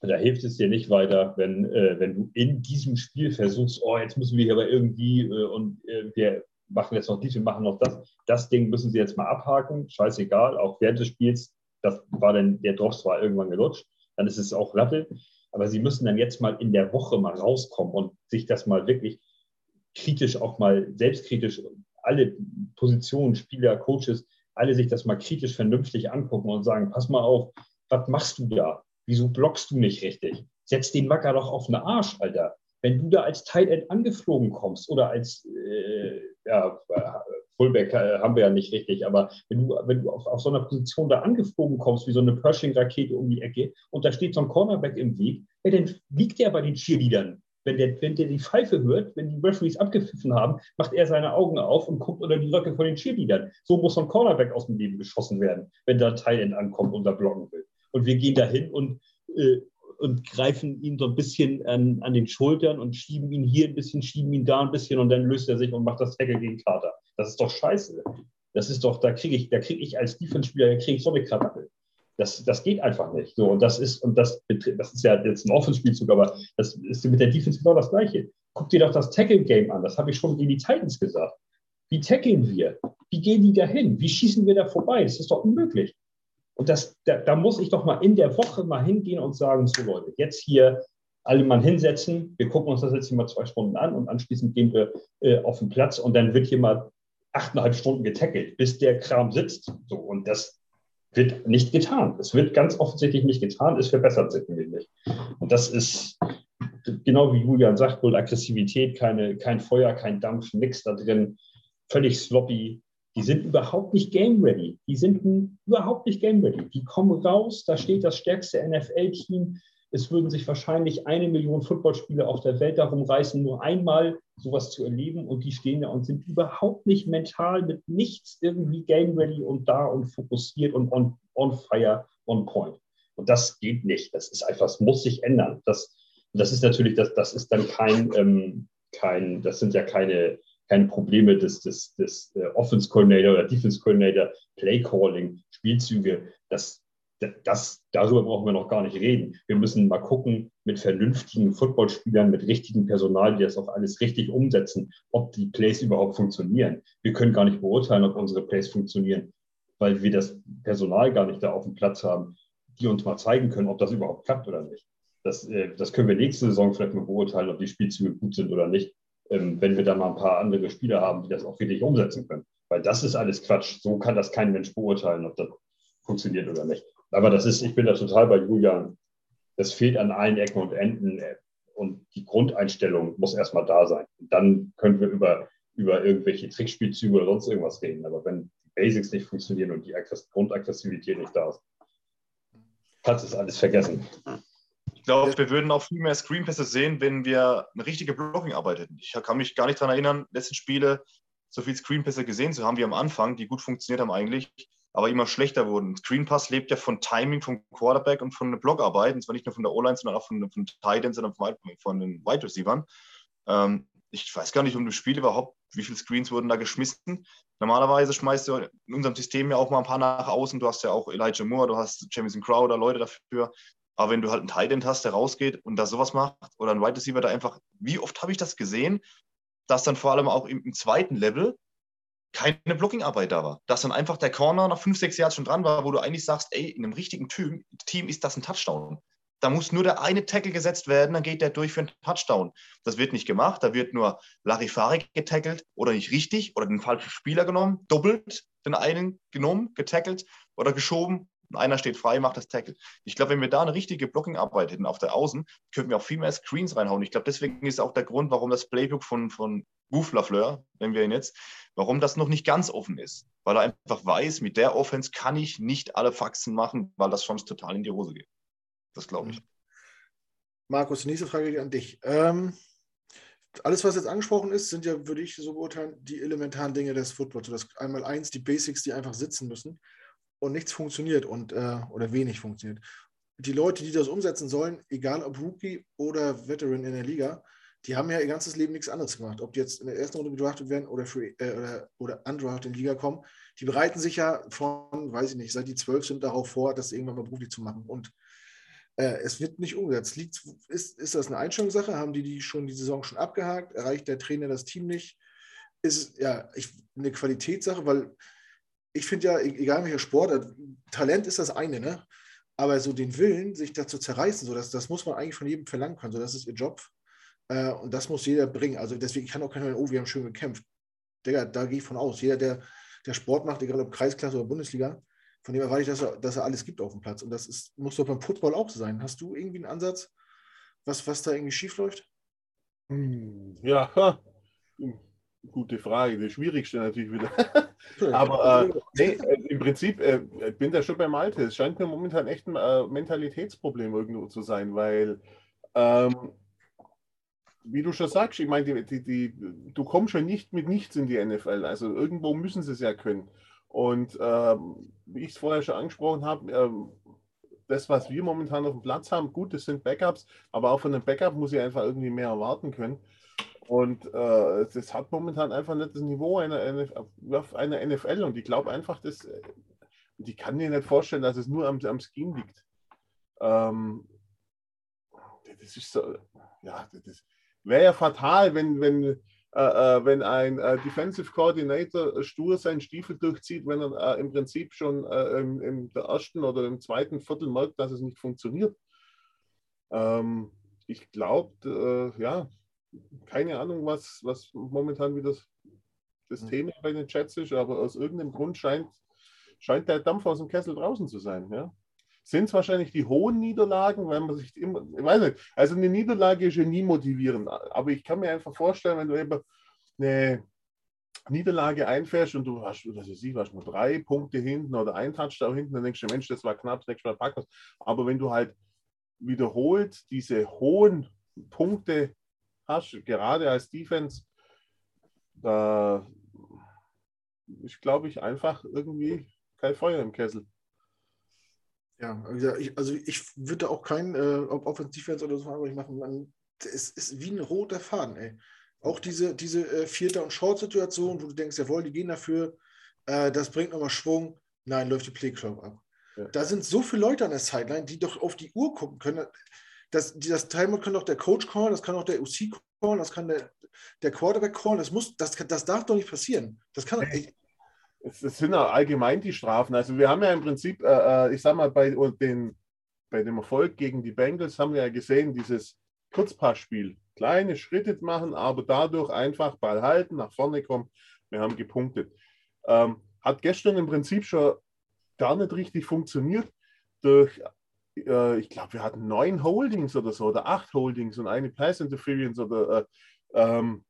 da hilft es dir nicht weiter, wenn, äh, wenn du in diesem Spiel versuchst, oh, jetzt müssen wir hier aber irgendwie äh, und äh, wir machen jetzt noch dies, wir machen noch das. Das Ding müssen sie jetzt mal abhaken, scheißegal, auch während des Spiels, das war dann, der Drops war irgendwann gelutscht, dann ist es auch Latte. Aber sie müssen dann jetzt mal in der Woche mal rauskommen und sich das mal wirklich kritisch auch mal selbstkritisch alle Positionen, Spieler, Coaches, alle sich das mal kritisch vernünftig angucken und sagen, pass mal auf, was machst du da? Wieso blockst du nicht richtig? Setz den Macker doch auf den Arsch, Alter. Wenn du da als Tight End angeflogen kommst oder als äh, ja, Fullback äh, haben wir ja nicht richtig, aber wenn du, wenn du auf, auf so einer Position da angeflogen kommst, wie so eine Pershing-Rakete um die Ecke und da steht so ein Cornerback im Weg, ja, dann liegt der bei den Cheerleadern wenn der, wenn der die Pfeife hört, wenn die Referees abgepfiffen haben, macht er seine Augen auf und guckt unter die Röcke von den Cheerleadern. So muss so ein Cornerback aus dem Leben geschossen werden, wenn da ein Thailand ankommt und da blocken will. Und wir gehen da hin und, äh, und greifen ihn so ein bisschen an, an den Schultern und schieben ihn hier ein bisschen, schieben ihn da ein bisschen und dann löst er sich und macht das Tackle gegen Carter. Das ist doch scheiße. Das ist doch, da kriege ich, da kriege ich als Defense-Spieler, kriege ich so eine Krawatte. Das, das geht einfach nicht. So, und das ist, und das, das ist ja jetzt ein Offenspielzug, aber das ist mit der Defense genau das Gleiche. Guck dir doch das Tackle-Game an. Das habe ich schon gegen die Titans gesagt. Wie tackeln wir? Wie gehen die da hin? Wie schießen wir da vorbei? Das ist doch unmöglich. Und das, da, da, muss ich doch mal in der Woche mal hingehen und sagen, so Leute, jetzt hier alle mal hinsetzen, wir gucken uns das jetzt hier mal zwei Stunden an und anschließend gehen wir äh, auf den Platz und dann wird hier mal achteinhalb Stunden getackelt, bis der Kram sitzt. So, und das, wird nicht getan. Es wird ganz offensichtlich nicht getan, es verbessert sich nämlich nicht. Und das ist genau wie Julian sagt, wohl Aggressivität, keine, kein Feuer, kein Dampf, nichts da drin, völlig sloppy. Die sind überhaupt nicht game ready. Die sind überhaupt nicht game ready. Die kommen raus, da steht das stärkste NFL-Team es würden sich wahrscheinlich eine Million Footballspieler auf der Welt darum reißen, nur einmal sowas zu erleben. Und die stehen da und sind überhaupt nicht mental mit nichts irgendwie game ready und da und fokussiert und on, on fire, on point. Und das geht nicht. Das ist einfach, es muss sich ändern. Das, das ist natürlich, das, das ist dann kein, ähm, kein, das sind ja keine, keine Probleme des, des, des äh, Offense Coordinator oder Defense Coordinator, Play Calling, Spielzüge. Das, das, darüber brauchen wir noch gar nicht reden. Wir müssen mal gucken mit vernünftigen Footballspielern, mit richtigem Personal, die das auch alles richtig umsetzen, ob die Plays überhaupt funktionieren. Wir können gar nicht beurteilen, ob unsere Plays funktionieren, weil wir das Personal gar nicht da auf dem Platz haben, die uns mal zeigen können, ob das überhaupt klappt oder nicht. Das, äh, das können wir nächste Saison vielleicht mal beurteilen, ob die Spielzüge gut sind oder nicht, ähm, wenn wir dann mal ein paar andere Spieler haben, die das auch richtig umsetzen können. Weil das ist alles Quatsch. So kann das kein Mensch beurteilen, ob das funktioniert oder nicht. Aber das ist, ich bin da total bei Julian. Das fehlt an allen Ecken und Enden. Und die Grundeinstellung muss erstmal da sein. Und dann können wir über, über irgendwelche Trickspielzüge oder sonst irgendwas reden. Aber wenn die Basics nicht funktionieren und die Grundaggressivität nicht da ist, kannst du es alles vergessen. Ich glaube, wir würden auch viel mehr Screenpässe sehen, wenn wir eine richtige Blocking-Arbeit hätten. Ich kann mich gar nicht daran erinnern, letzten Spiele so viele Screenpässe gesehen zu haben wie am Anfang, die gut funktioniert haben eigentlich aber immer schlechter wurden. Screen Pass lebt ja von Timing vom Quarterback und von der Blockarbeit, und zwar nicht nur von der O-Line, sondern auch von, von Titans und von den Wide Receivers. Ähm, ich weiß gar nicht um das Spiel überhaupt, wie viele Screens wurden da geschmissen. Normalerweise schmeißt du in unserem System ja auch mal ein paar nach außen. Du hast ja auch Elijah Moore, du hast Jamison Crowder, Leute dafür. Aber wenn du halt einen Tight hast, der rausgeht und da sowas macht oder ein Wide Receiver da einfach, wie oft habe ich das gesehen, dass dann vor allem auch im, im zweiten Level keine Blockingarbeit da war. Dass dann einfach der Corner nach fünf, sechs Jahren schon dran war, wo du eigentlich sagst, ey, in einem richtigen Team, Team ist das ein Touchdown. Da muss nur der eine Tackle gesetzt werden, dann geht der durch für einen Touchdown. Das wird nicht gemacht, da wird nur Larifari getackelt oder nicht richtig oder den falschen Spieler genommen, doppelt den einen genommen, getackelt oder geschoben einer steht frei, macht das Tackle. Ich glaube, wenn wir da eine richtige Blockingarbeit hätten auf der Außen, könnten wir auch viel mehr Screens reinhauen. Ich glaube, deswegen ist auch der Grund, warum das Playbook von, von Gouf Lafleur, nennen wir ihn jetzt, warum das noch nicht ganz offen ist. Weil er einfach weiß, mit der Offense kann ich nicht alle Faxen machen, weil das sonst total in die Hose geht. Das glaube ich. Markus, nächste Frage an dich. Ähm, alles, was jetzt angesprochen ist, sind ja, würde ich so beurteilen, die elementaren Dinge des Footballs. Das einmal eins, die Basics, die einfach sitzen müssen und nichts funktioniert und äh, oder wenig funktioniert. die Leute, die das umsetzen sollen, egal ob Rookie oder Veteran in der Liga, die haben ja ihr ganzes Leben nichts anderes gemacht. Ob die jetzt in der ersten Runde gedraftet werden oder, free, äh, oder, oder undrafted in die Liga kommen, die bereiten sich ja von, weiß ich nicht, seit die zwölf sind darauf vor, das irgendwann mal beruflich zu machen. Und äh, es wird nicht umgesetzt. Liegt, ist, ist das eine Einstellungssache? Haben die die schon die Saison schon abgehakt? Erreicht der Trainer das Team nicht? Ist ja ich, eine Qualitätssache, weil ich finde ja, e-, egal welcher Sport, Talent ist das eine, ne? Aber so den Willen, sich da zu zerreißen, so das, das muss man eigentlich von jedem verlangen können. So, das ist ihr Job. Äh, und das muss jeder bringen. Also deswegen kann auch keiner sagen, oh, wir haben schön gekämpft. Digga, da gehe ich von aus. Jeder, der, der Sport macht, egal ob Kreisklasse oder Bundesliga, von dem erwarte ich, dass er, dass er alles gibt auf dem Platz. Und das ist, muss doch beim Football auch so sein. Hast du irgendwie einen Ansatz, was, was da irgendwie schief läuft? Hm, ja. Gute Frage. Die schwierigste natürlich wieder. Aber äh, nee, äh, im Prinzip äh, bin da schon beim Malte. Es scheint mir momentan echt ein äh, Mentalitätsproblem irgendwo zu sein, weil ähm, wie du schon sagst, ich meine, die, die, die, du kommst schon nicht mit nichts in die NFL. Also irgendwo müssen sie es ja können. Und ähm, wie ich es vorher schon angesprochen habe, ähm, das, was wir momentan auf dem Platz haben, gut, das sind Backups, aber auch von einem Backup muss ich einfach irgendwie mehr erwarten können. Und äh, das hat momentan einfach nicht das Niveau einer, einer NFL. Und ich glaube einfach, dass, äh, ich kann mir nicht vorstellen, dass es nur am, am Scheme liegt. Ähm, das ist so, ja, das wäre ja fatal, wenn, wenn äh, äh, wenn ein äh, Defensive Coordinator stur seinen Stiefel durchzieht, wenn er im Prinzip schon im, im der ersten oder im zweiten Viertel merkt, dass es nicht funktioniert. Ähm, ich glaube, ja, keine Ahnung, was, was momentan wieder das, das mhm. Thema bei den Chats ist, aber aus irgendeinem Grund scheint, scheint der Dampf aus dem Kessel draußen zu sein. Ja? Sind es wahrscheinlich die hohen Niederlagen, weil man sich immer, ich weiß nicht, also eine Niederlage ist ja nie motivierend, aber ich kann mir einfach vorstellen, wenn du eben eine Niederlage einfährst und du hast, was weiß ich, hast nur drei Punkte hinten oder ein Touchdown hinten, dann denkst du, Mensch, das war knapp, das nächste Mal packen Aber wenn du halt wiederholt diese hohen Punkte hast, gerade als Defense, da ist, glaube ich, einfach irgendwie kein Feuer im Kessel. Ja, also ich würde auch kein äh, Offensive Defense oder so aber ich machen. Man, es ist wie ein roter Faden, ey. Auch diese, diese äh, Vierter- und Short-Situation, wo du denkst, jawohl, die gehen dafür, äh, das bringt nochmal Schwung. Nein, läuft die Playclock ab. Ja. Da sind so viele Leute an der Sideline, die doch auf die Uhr gucken können. Das, das Timer kann doch der Coach callen, das kann auch der UC callen, das kann der, der Quarterback callen. Das, muss, das, das darf doch nicht passieren. Das kann doch, ey, es, sind ja allgemein die Strafen. Also wir haben ja im Prinzip, äh, äh ich sag mal, bei, den, bei dem Erfolg gegen die Bengals haben wir ja gesehen, dieses Kurzpassspiel. Kleine Schritte machen, aber dadurch einfach Ball halten, nach vorne kommen. Wir haben gepunktet. Ähm, hat gestern im Prinzip schon gar nicht richtig funktioniert. Durch, äh, ich glaube, wir hatten neun Holdings oder so, oder acht Holdings und eine Pass Interference oder äh, ähm,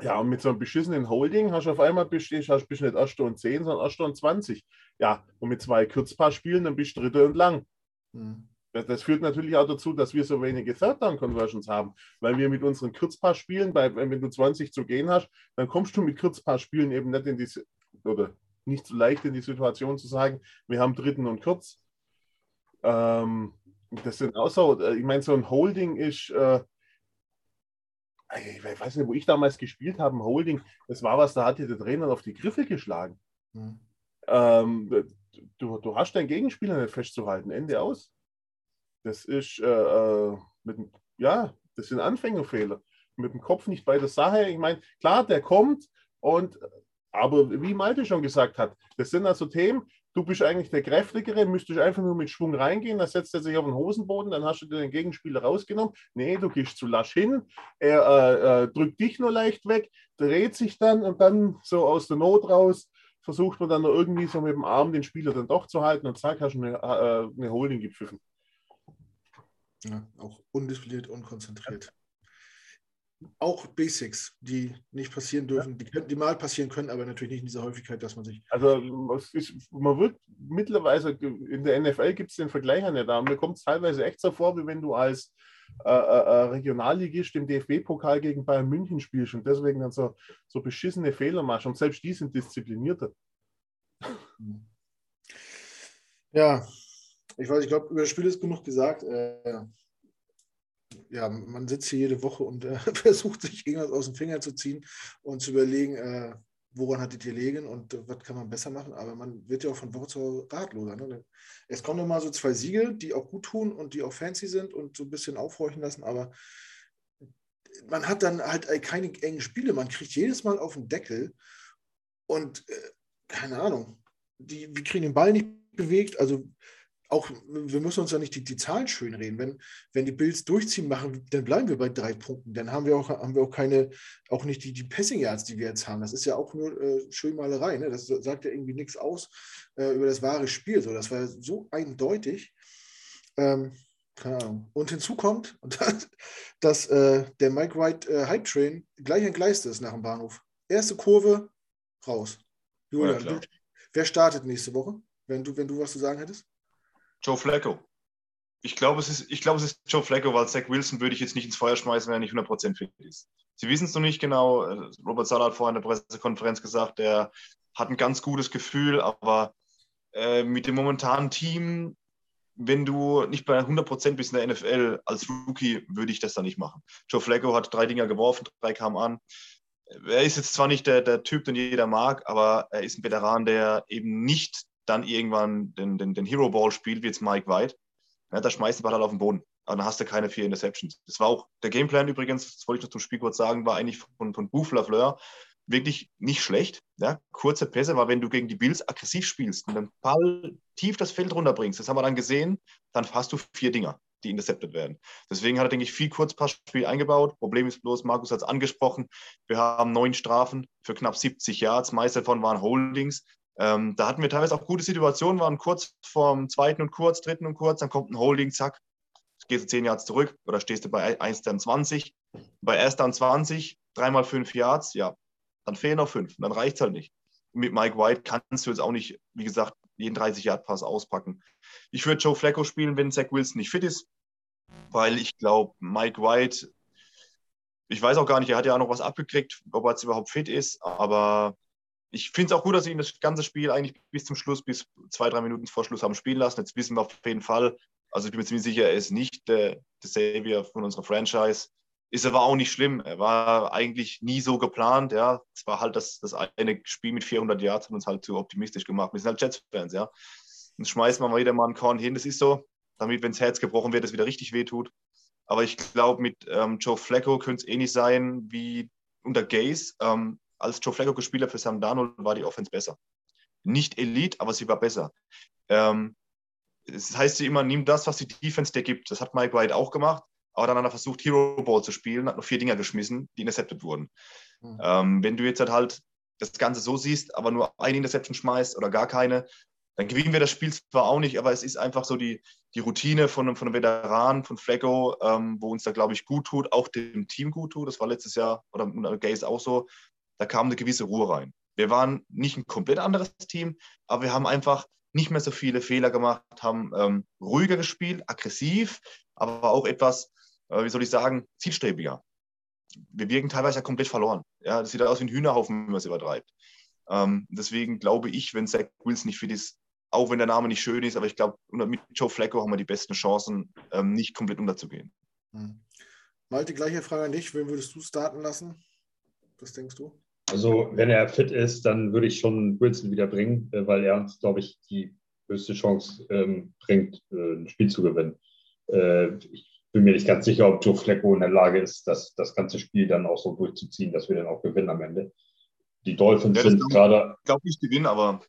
ja, und mit so einem beschissenen Holding hast du auf einmal bist, hast, bist nicht 1 Stunde 10, sondern 1 Stunde 20. Ja, und mit zwei Kurzpassspielen, dann bist du dritte und lang. Mhm. Das, das, führt natürlich auch dazu, dass wir so wenige Third-Down-Conversions haben, weil wir mit unseren Kurzpassspielen, bei, wenn du 20 zu gehen hast, dann kommst du mit Kurzpassspielen eben nicht in die, oder nicht so leicht in die Situation zu sagen, wir haben dritten und kurz. Ähm, das sind auch so, äh, ich meine, so ein Holding ist, äh, ich weiß nicht, wo ich damals gespielt habe, ein Holding, das war was, da hat dir der Trainer auf die Griffe geschlagen. Mhm. Ähm, du, du hast deinen Gegenspieler nicht festzuhalten, Ende aus. Das ist, äh, äh, mit, ja, das sind Anfängerfehler. Mit dem Kopf nicht bei der Sache. Ich meine, klar, der kommt und, aber wie Malte schon gesagt hat, das sind also Themen, du bist eigentlich der Kräftigere, müsstest einfach nur mit Schwung reingehen, dann setzt er sich auf den Hosenboden, dann hast du den Gegenspieler rausgenommen. Nee, du gehst zu lasch hin, er äh, äh, drückt dich nur leicht weg, dreht sich dann und dann so aus der Not raus versucht man dann irgendwie so mit dem Arm den Spieler dann doch zu halten und zack, hast du eine, äh, eine Holding gepfiffen. Ja, auch undiszipliniert, unkonzentriert auch Basics, die nicht passieren dürfen, die, die, mal passieren können, aber natürlich nicht in dieser Häufigkeit, dass man sich. Also ist, man wird mittlerweile, in der NFL gibt es den Vergleich nicht da. Mir kommt es teilweise echt so vor, wie wenn du als äh, äh, äh Regionalligist im DFB-Pokal gegen Bayern München spielst und deswegen dann so, so beschissene Fehler machst. Und selbst die sind disziplinierter. Ja, ich weiß, ich glaube, über das Spiel ist genug gesagt. Äh, ja, man sitzt hier jede Woche und äh, versucht sich irgendwas aus dem Finger zu ziehen und zu überlegen, äh, woran hat die liegen und äh, was kann man besser machen. Aber man wird ja auch von Woche zu Woche ratloser. Ne? Es kommen immer so zwei Siege, die auch gut tun und die auch fancy sind und so ein bisschen aufhorchen lassen, aber man hat dann halt keine engen Spiele. Man kriegt jedes Mal auf den Deckel und äh, keine Ahnung, die, wir kriegen den Ball nicht bewegt. Also auch, wir müssen uns ja nicht die, die Zahlen schönreden. Wenn, wenn die Bills durchziehen machen, dann bleiben wir bei drei Punkten. Dann haben wir auch, haben wir auch keine, auch nicht die, die Passing Yards, die wir jetzt haben. Das ist ja auch nur äh, Schönmalerei. Ne? Das sagt ja irgendwie nichts aus äh, über das wahre Spiel. So, das war so eindeutig. Ähm, keine Ahnung. Und hinzu kommt, dass, dass äh, der Mike White äh, Hype Train gleich entgleist ist nach dem Bahnhof. Erste Kurve, raus. Julian, ja, wer startet nächste Woche, wenn du, wenn du was zu sagen hättest? Joe Flacco. Ich glaube, es ist, ich glaube, es ist Joe Flacco, weil Zach Wilson würde ich jetzt nicht ins Feuer schmeißen, wenn er nicht 100% fit ist. Sie wissen es noch nicht genau. Robert Sala hat vorhin in der Pressekonferenz gesagt, er hat ein ganz gutes Gefühl, aber äh, mit dem momentanen Team, wenn du nicht bei 100% bist in der NFL als Rookie, würde ich das dann nicht machen. Joe Flacco hat drei Dinger geworfen, drei kamen an. Er ist jetzt zwar nicht der, der Typ, den jeder mag, aber er ist ein Veteran, der eben nicht dann irgendwann den, den, den Hero Ball spielt, wie jetzt Mike White, ja, da schmeißt du Ball halt auf den Boden. Aber dann hast du keine vier Interceptions. Das war auch der Gameplan übrigens, das wollte ich noch zum Spiel kurz sagen, war eigentlich von, von Buffalo Fleur wirklich nicht schlecht. Ja? Kurze Pässe, weil wenn du gegen die Bills aggressiv spielst und den Ball tief das Feld runterbringst, das haben wir dann gesehen, dann hast du vier Dinger, die intercepted werden. Deswegen hat er, denke ich, viel Kurzpassspiel eingebaut. Problem ist bloß, Markus hat es angesprochen, wir haben neun Strafen für knapp 70 Yards. Meist davon waren Holdings. Ähm, da hatten wir teilweise auch gute Situationen, waren kurz vorm zweiten und kurz, dritten und kurz, dann kommt ein Holding, zack, gehst du 10 Yards zurück oder stehst du bei 1 dann 20. Bei 1 dann 20, dreimal 5 Yards, ja, dann fehlen noch 5, dann reicht es halt nicht. Mit Mike White kannst du jetzt auch nicht, wie gesagt, jeden 30-Yard-Pass auspacken. Ich würde Joe Flacco spielen, wenn Zach Wilson nicht fit ist, weil ich glaube, Mike White, ich weiß auch gar nicht, er hat ja auch noch was abgekriegt, ob er jetzt überhaupt fit ist, aber ich finde es auch gut, dass sie ihn das ganze Spiel eigentlich bis zum Schluss, bis zwei, drei Minuten vor Schluss haben spielen lassen. Jetzt wissen wir auf jeden Fall, also ich bin mir ziemlich sicher, er ist nicht der, der Savior von unserer Franchise. Ist aber auch nicht schlimm. Er war eigentlich nie so geplant. Ja, es war halt das, das eine Spiel mit 400 Yards hat uns halt zu optimistisch gemacht. Wir sind halt Jets-Fans, ja. Und schmeißen wir mal wieder mal einen Korn hin. Das ist so, damit, wenn das Herz gebrochen wird, es wieder richtig wehtut. Aber ich glaube, mit ähm, Joe Flacco könnte es ähnlich sein wie unter Gaze. Ähm, als Joe Flacco gespielt hat für Sam Darnold, war die Offense besser. Nicht Elite, aber sie war besser. Ähm, das heißt sie immer, nimm das, was die Defense dir gibt. Das hat Mike White auch gemacht, aber dann hat er versucht, Hero Ball zu spielen, hat noch vier Dinger geschmissen, die intercepted wurden. Mhm. Ähm, wenn du jetzt halt das Ganze so siehst, aber nur eine Interception schmeißt oder gar keine, dann gewinnen wir das Spiel zwar auch nicht, aber es ist einfach so die, die Routine von, von einem Veteran, von Flacco, ähm, wo uns da, glaube ich, gut tut, auch dem Team gut tut. Das war letztes Jahr oder unter Gaze auch so da kam eine gewisse Ruhe rein. Wir waren nicht ein komplett anderes Team, aber wir haben einfach nicht mehr so viele Fehler gemacht, haben ähm, ruhiger gespielt, aggressiv, aber auch etwas, äh, wie soll ich sagen, zielstrebiger. Wir wirken teilweise ja komplett verloren. Ja, das sieht aus wie ein Hühnerhaufen, wenn man es übertreibt. Ähm, deswegen glaube ich, wenn Zach Wilson nicht fit ist, auch wenn der Name nicht schön ist, aber ich glaube, mit Joe Flacco haben wir die besten Chancen, ähm, nicht komplett unterzugehen. Hm. Malte, gleiche Frage an dich. Wen würdest du starten lassen? Was denkst du? Also, wenn er fit ist, dann würde ich schon Wilson wieder bringen, äh, weil er uns, glaube ich, die höchste Chance ähm, bringt, äh, ein Spiel zu gewinnen. Äh, ich bin mir nicht ganz sicher, ob Joe Flecko in der Lage ist, das, das ganze Spiel dann auch so durchzuziehen, dass wir dann auch gewinnen am Ende. Die Dolphins ja, sind gerade. Ich glaube nicht gewinnen, aber.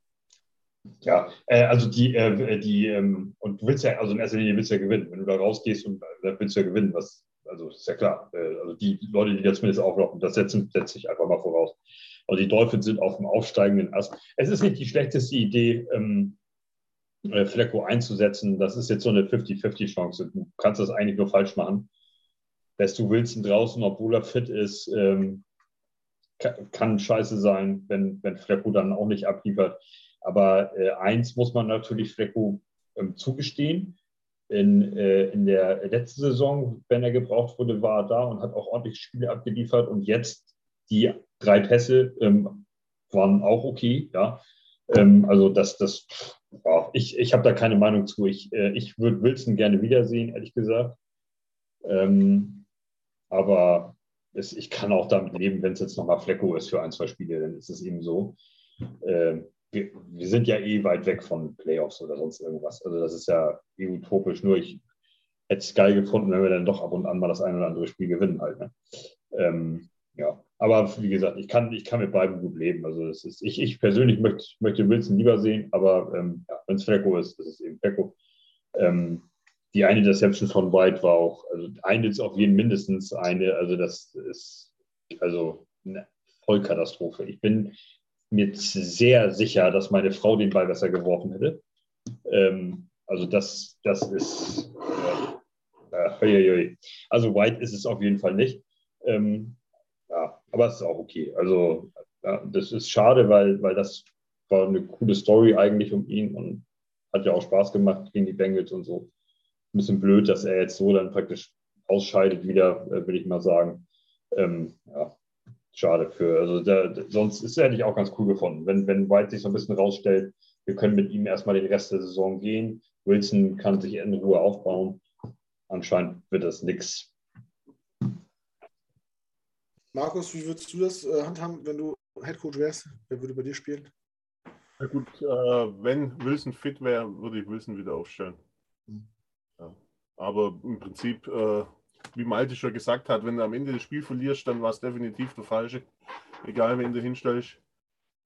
Ja, äh, also die, äh, die ähm, und du willst ja, also in erster Linie willst du ja gewinnen. Wenn du da rausgehst und dann willst du ja gewinnen, was also ist ja klar. Äh, also die Leute, die da zumindest auflaufen, das setzen, setze ich einfach mal voraus. Aber die Dolphins sind auf dem aufsteigenden Ast. Es ist nicht die schlechteste Idee, ähm, äh, Flecko einzusetzen. Das ist jetzt so eine 50-50-Chance. Du kannst das eigentlich nur falsch machen. Lässt du Wilson draußen, obwohl er fit ist, ähm, kann, kann, scheiße sein, wenn, wenn Flecko dann auch nicht abliefert. Aber äh, eins muss man natürlich Flecko ähm, zugestehen in, äh, in der letzten Saison, wenn er gebraucht wurde, war er da und hat auch ordentlich Spiele abgeliefert. Und jetzt die drei Pässe ähm, waren auch okay. Ja. Ähm, also das, das ja, ich, ich habe da keine Meinung zu. Ich, äh, ich würde Wilson gerne wiedersehen, ehrlich gesagt. Ähm, aber es, ich kann auch damit leben, wenn es jetzt nochmal Flecko ist für ein, zwei Spiele, dann ist es eben so. Ähm, wir, wir, sind ja eh weit weg von Playoffs oder sonst irgendwas. Also das ist ja eh utopisch. Nur ich hätte es geil gefunden, wenn wir dann doch ab und an mal das ein oder andere Spiel gewinnen halt. Ne? Ähm, ja, aber wie gesagt, ich kann, ich kann mit beiden gut leben. Also ist, ich, ich persönlich möchte, möchte Wilson lieber sehen, aber ähm, ja, wenn es Flecko ist, ist es eben Flecko. Ähm, die eine Deception von White war auch, also eine ist auf jeden mindestens eine, also das ist also eine Vollkatastrophe. Ich bin mir sehr sicher, dass meine Frau den Ball besser geworfen hätte. Ähm, also das, das ist, äh, äh, also White ist es auf jeden Fall nicht. Ähm, ja, aber es ist auch okay. Also ja, das ist schade, weil, weil das war eine coole Story eigentlich um ihn und hat ja auch Spaß gemacht gegen die Bengals und so. Ein bisschen blöd, dass er jetzt so dann praktisch ausscheidet wieder, äh, will ich mal sagen. Ähm, ja, schade für, also der, sonst ist er hätte ich auch ganz cool gefunden, wenn, wenn White sich so ein bisschen rausstellt, wir können mit ihm erstmal den Rest der Saison gehen. Wilson kann sich in Ruhe aufbauen. Anscheinend wird das nichts Markus, wie würdest du das äh, handhaben, wenn du Headcoach wärst? Wer würde bei dir spielen? Na gut, äh, wenn Wilson fit wäre, würde ich Wilson wieder aufstellen. Hm. Ja. Aber im Prinzip, äh, wie Malte schon gesagt hat, wenn du am Ende das Spiel verlierst, dann war es definitiv der falsche. Egal, wen du hinstellst.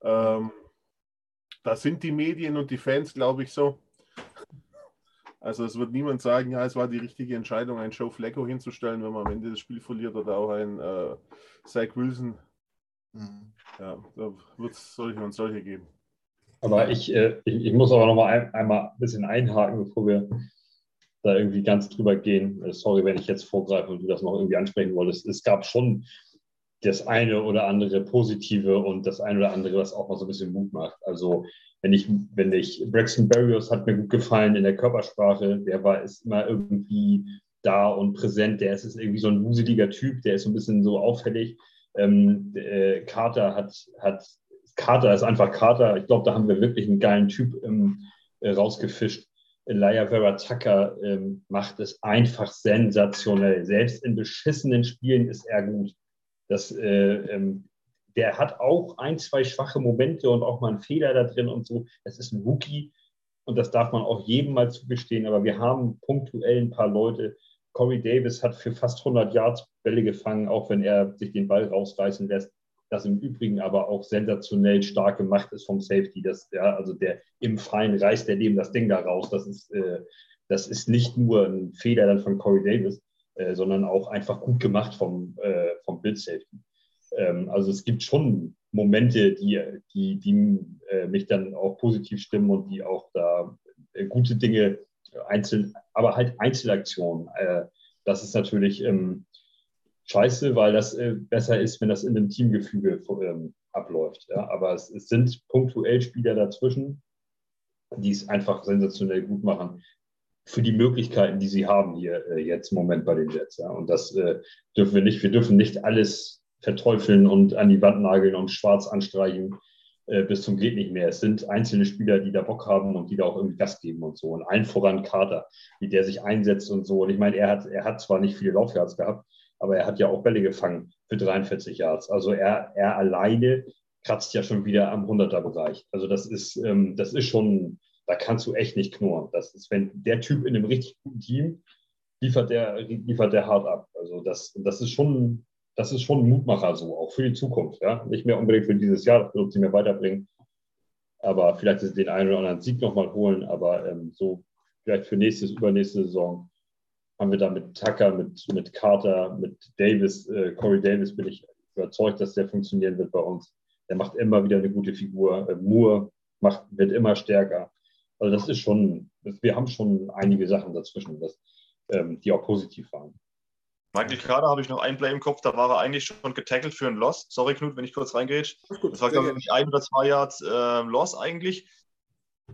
Ähm, da sind die Medien und die Fans, glaube ich, so. Also es wird niemand sagen, ja, es war die richtige Entscheidung, einen Joe Flacco hinzustellen, wenn man am Ende das Spiel verliert oder auch einen äh, Zach Wilson. Mhm. Ja, da wird es solche und solche geben. Aber ich, äh, ich, ich, muss aber noch mal ein, einmal ein bisschen einhaken, bevor wir da irgendwie ganz drüber gehen. Äh, sorry, wenn ich jetzt vorgreife und du das noch irgendwie ansprechen wolltest. Es gab schon das eine oder andere Positive und das eine oder andere, was auch mal so ein bisschen Mut macht. Also wenn ich, wenn ich, Braxton Barrios hat mir gut gefallen in der Körpersprache, der war, ist immer irgendwie da und präsent, der ist, ist irgendwie so ein wuseliger Typ, der ist so ein bisschen so auffällig. Ähm, äh, Carter hat, hat, Carter ist einfach Carter. Ich glaube, da haben wir wirklich einen geilen Typ ähm, äh, rausgefischt. Elia Vera Tucker ähm, macht es einfach sensationell. Selbst in beschissenen Spielen ist er gut. Das, äh, ähm, der hat auch ein, zwei schwache Momente und auch mal einen Fehler da drin und so. Das ist ein Rookie und das darf man auch jedem mal zugestehen. Aber wir haben punktuell ein paar Leute. Corey Davis hat für fast 100 Yards Bälle gefangen, auch wenn er sich den Ball rausreißen lässt. Das im Übrigen aber auch sensationell stark gemacht ist vom Safety. Das, ja, also der im Freien reißt der dem das Ding da raus. Das ist, äh, das ist nicht nur ein Fehler dann von Corey Davis, äh, sondern auch einfach gut gemacht vom, äh, vom Bild Safety. Ähm, also es gibt schon Momente, die, die, die äh, mich dann auch positiv stimmen und die auch da äh, gute Dinge einzeln, aber halt Einzelaktionen. Äh, das ist natürlich ähm, scheiße, weil das äh, besser ist, wenn das in einem Teamgefüge ähm, abläuft. Ja? Aber es, es, sind punktuell Spieler dazwischen, die es einfach sensationell gut machen für die Möglichkeiten, die sie haben hier äh, jetzt im Moment bei den Jets. Ja? Und das äh, dürfen wir nicht. Wir dürfen nicht alles verteufeln und an die Wand nageln und schwarz anstreichen äh, bis zum geht nicht mehr. Es sind einzelne Spieler, die da Bock haben und die da auch irgendwie Gas geben und so. Und allen voran Carter, wie der sich einsetzt und so. Und ich meine, er hat, er hat zwar nicht viele Laufjahrs gehabt, aber er hat ja auch Bälle gefangen für 43 Yards. Also er, er alleine kratzt ja schon wieder am 100er-Bereich. Also das ist, ähm, das ist schon, da kannst du echt nicht knurren. Das ist, wenn der Typ in einem richtig guten Team liefert der, liefert der hart ab. Also das, das ist schon, das ist schon ein Mutmacher so, auch für die Zukunft. Ja? Nicht mehr unbedingt für dieses Jahr, das wird sie mir weiterbringen. Aber vielleicht den einen oder anderen Sieg nochmal holen. Aber ähm, so vielleicht für nächstes, übernächste Saison haben wir da mit Tucker, mit, mit Carter, mit Davis, äh, Corey Davis bin ich überzeugt, dass der funktionieren wird bei uns. Der macht immer wieder eine gute Figur. Äh, Moore macht, wird immer stärker. Also das ist schon, das, wir haben schon einige Sachen dazwischen, das, ähm, die auch positiv waren. Michael Carter habe ich noch ein Play im Kopf, da war er eigentlich schon getackelt für ein Loss. Sorry, Knut, wenn ich kurz reingehe. Das war, glaube ich, ein oder zwei Yards äh, Loss eigentlich.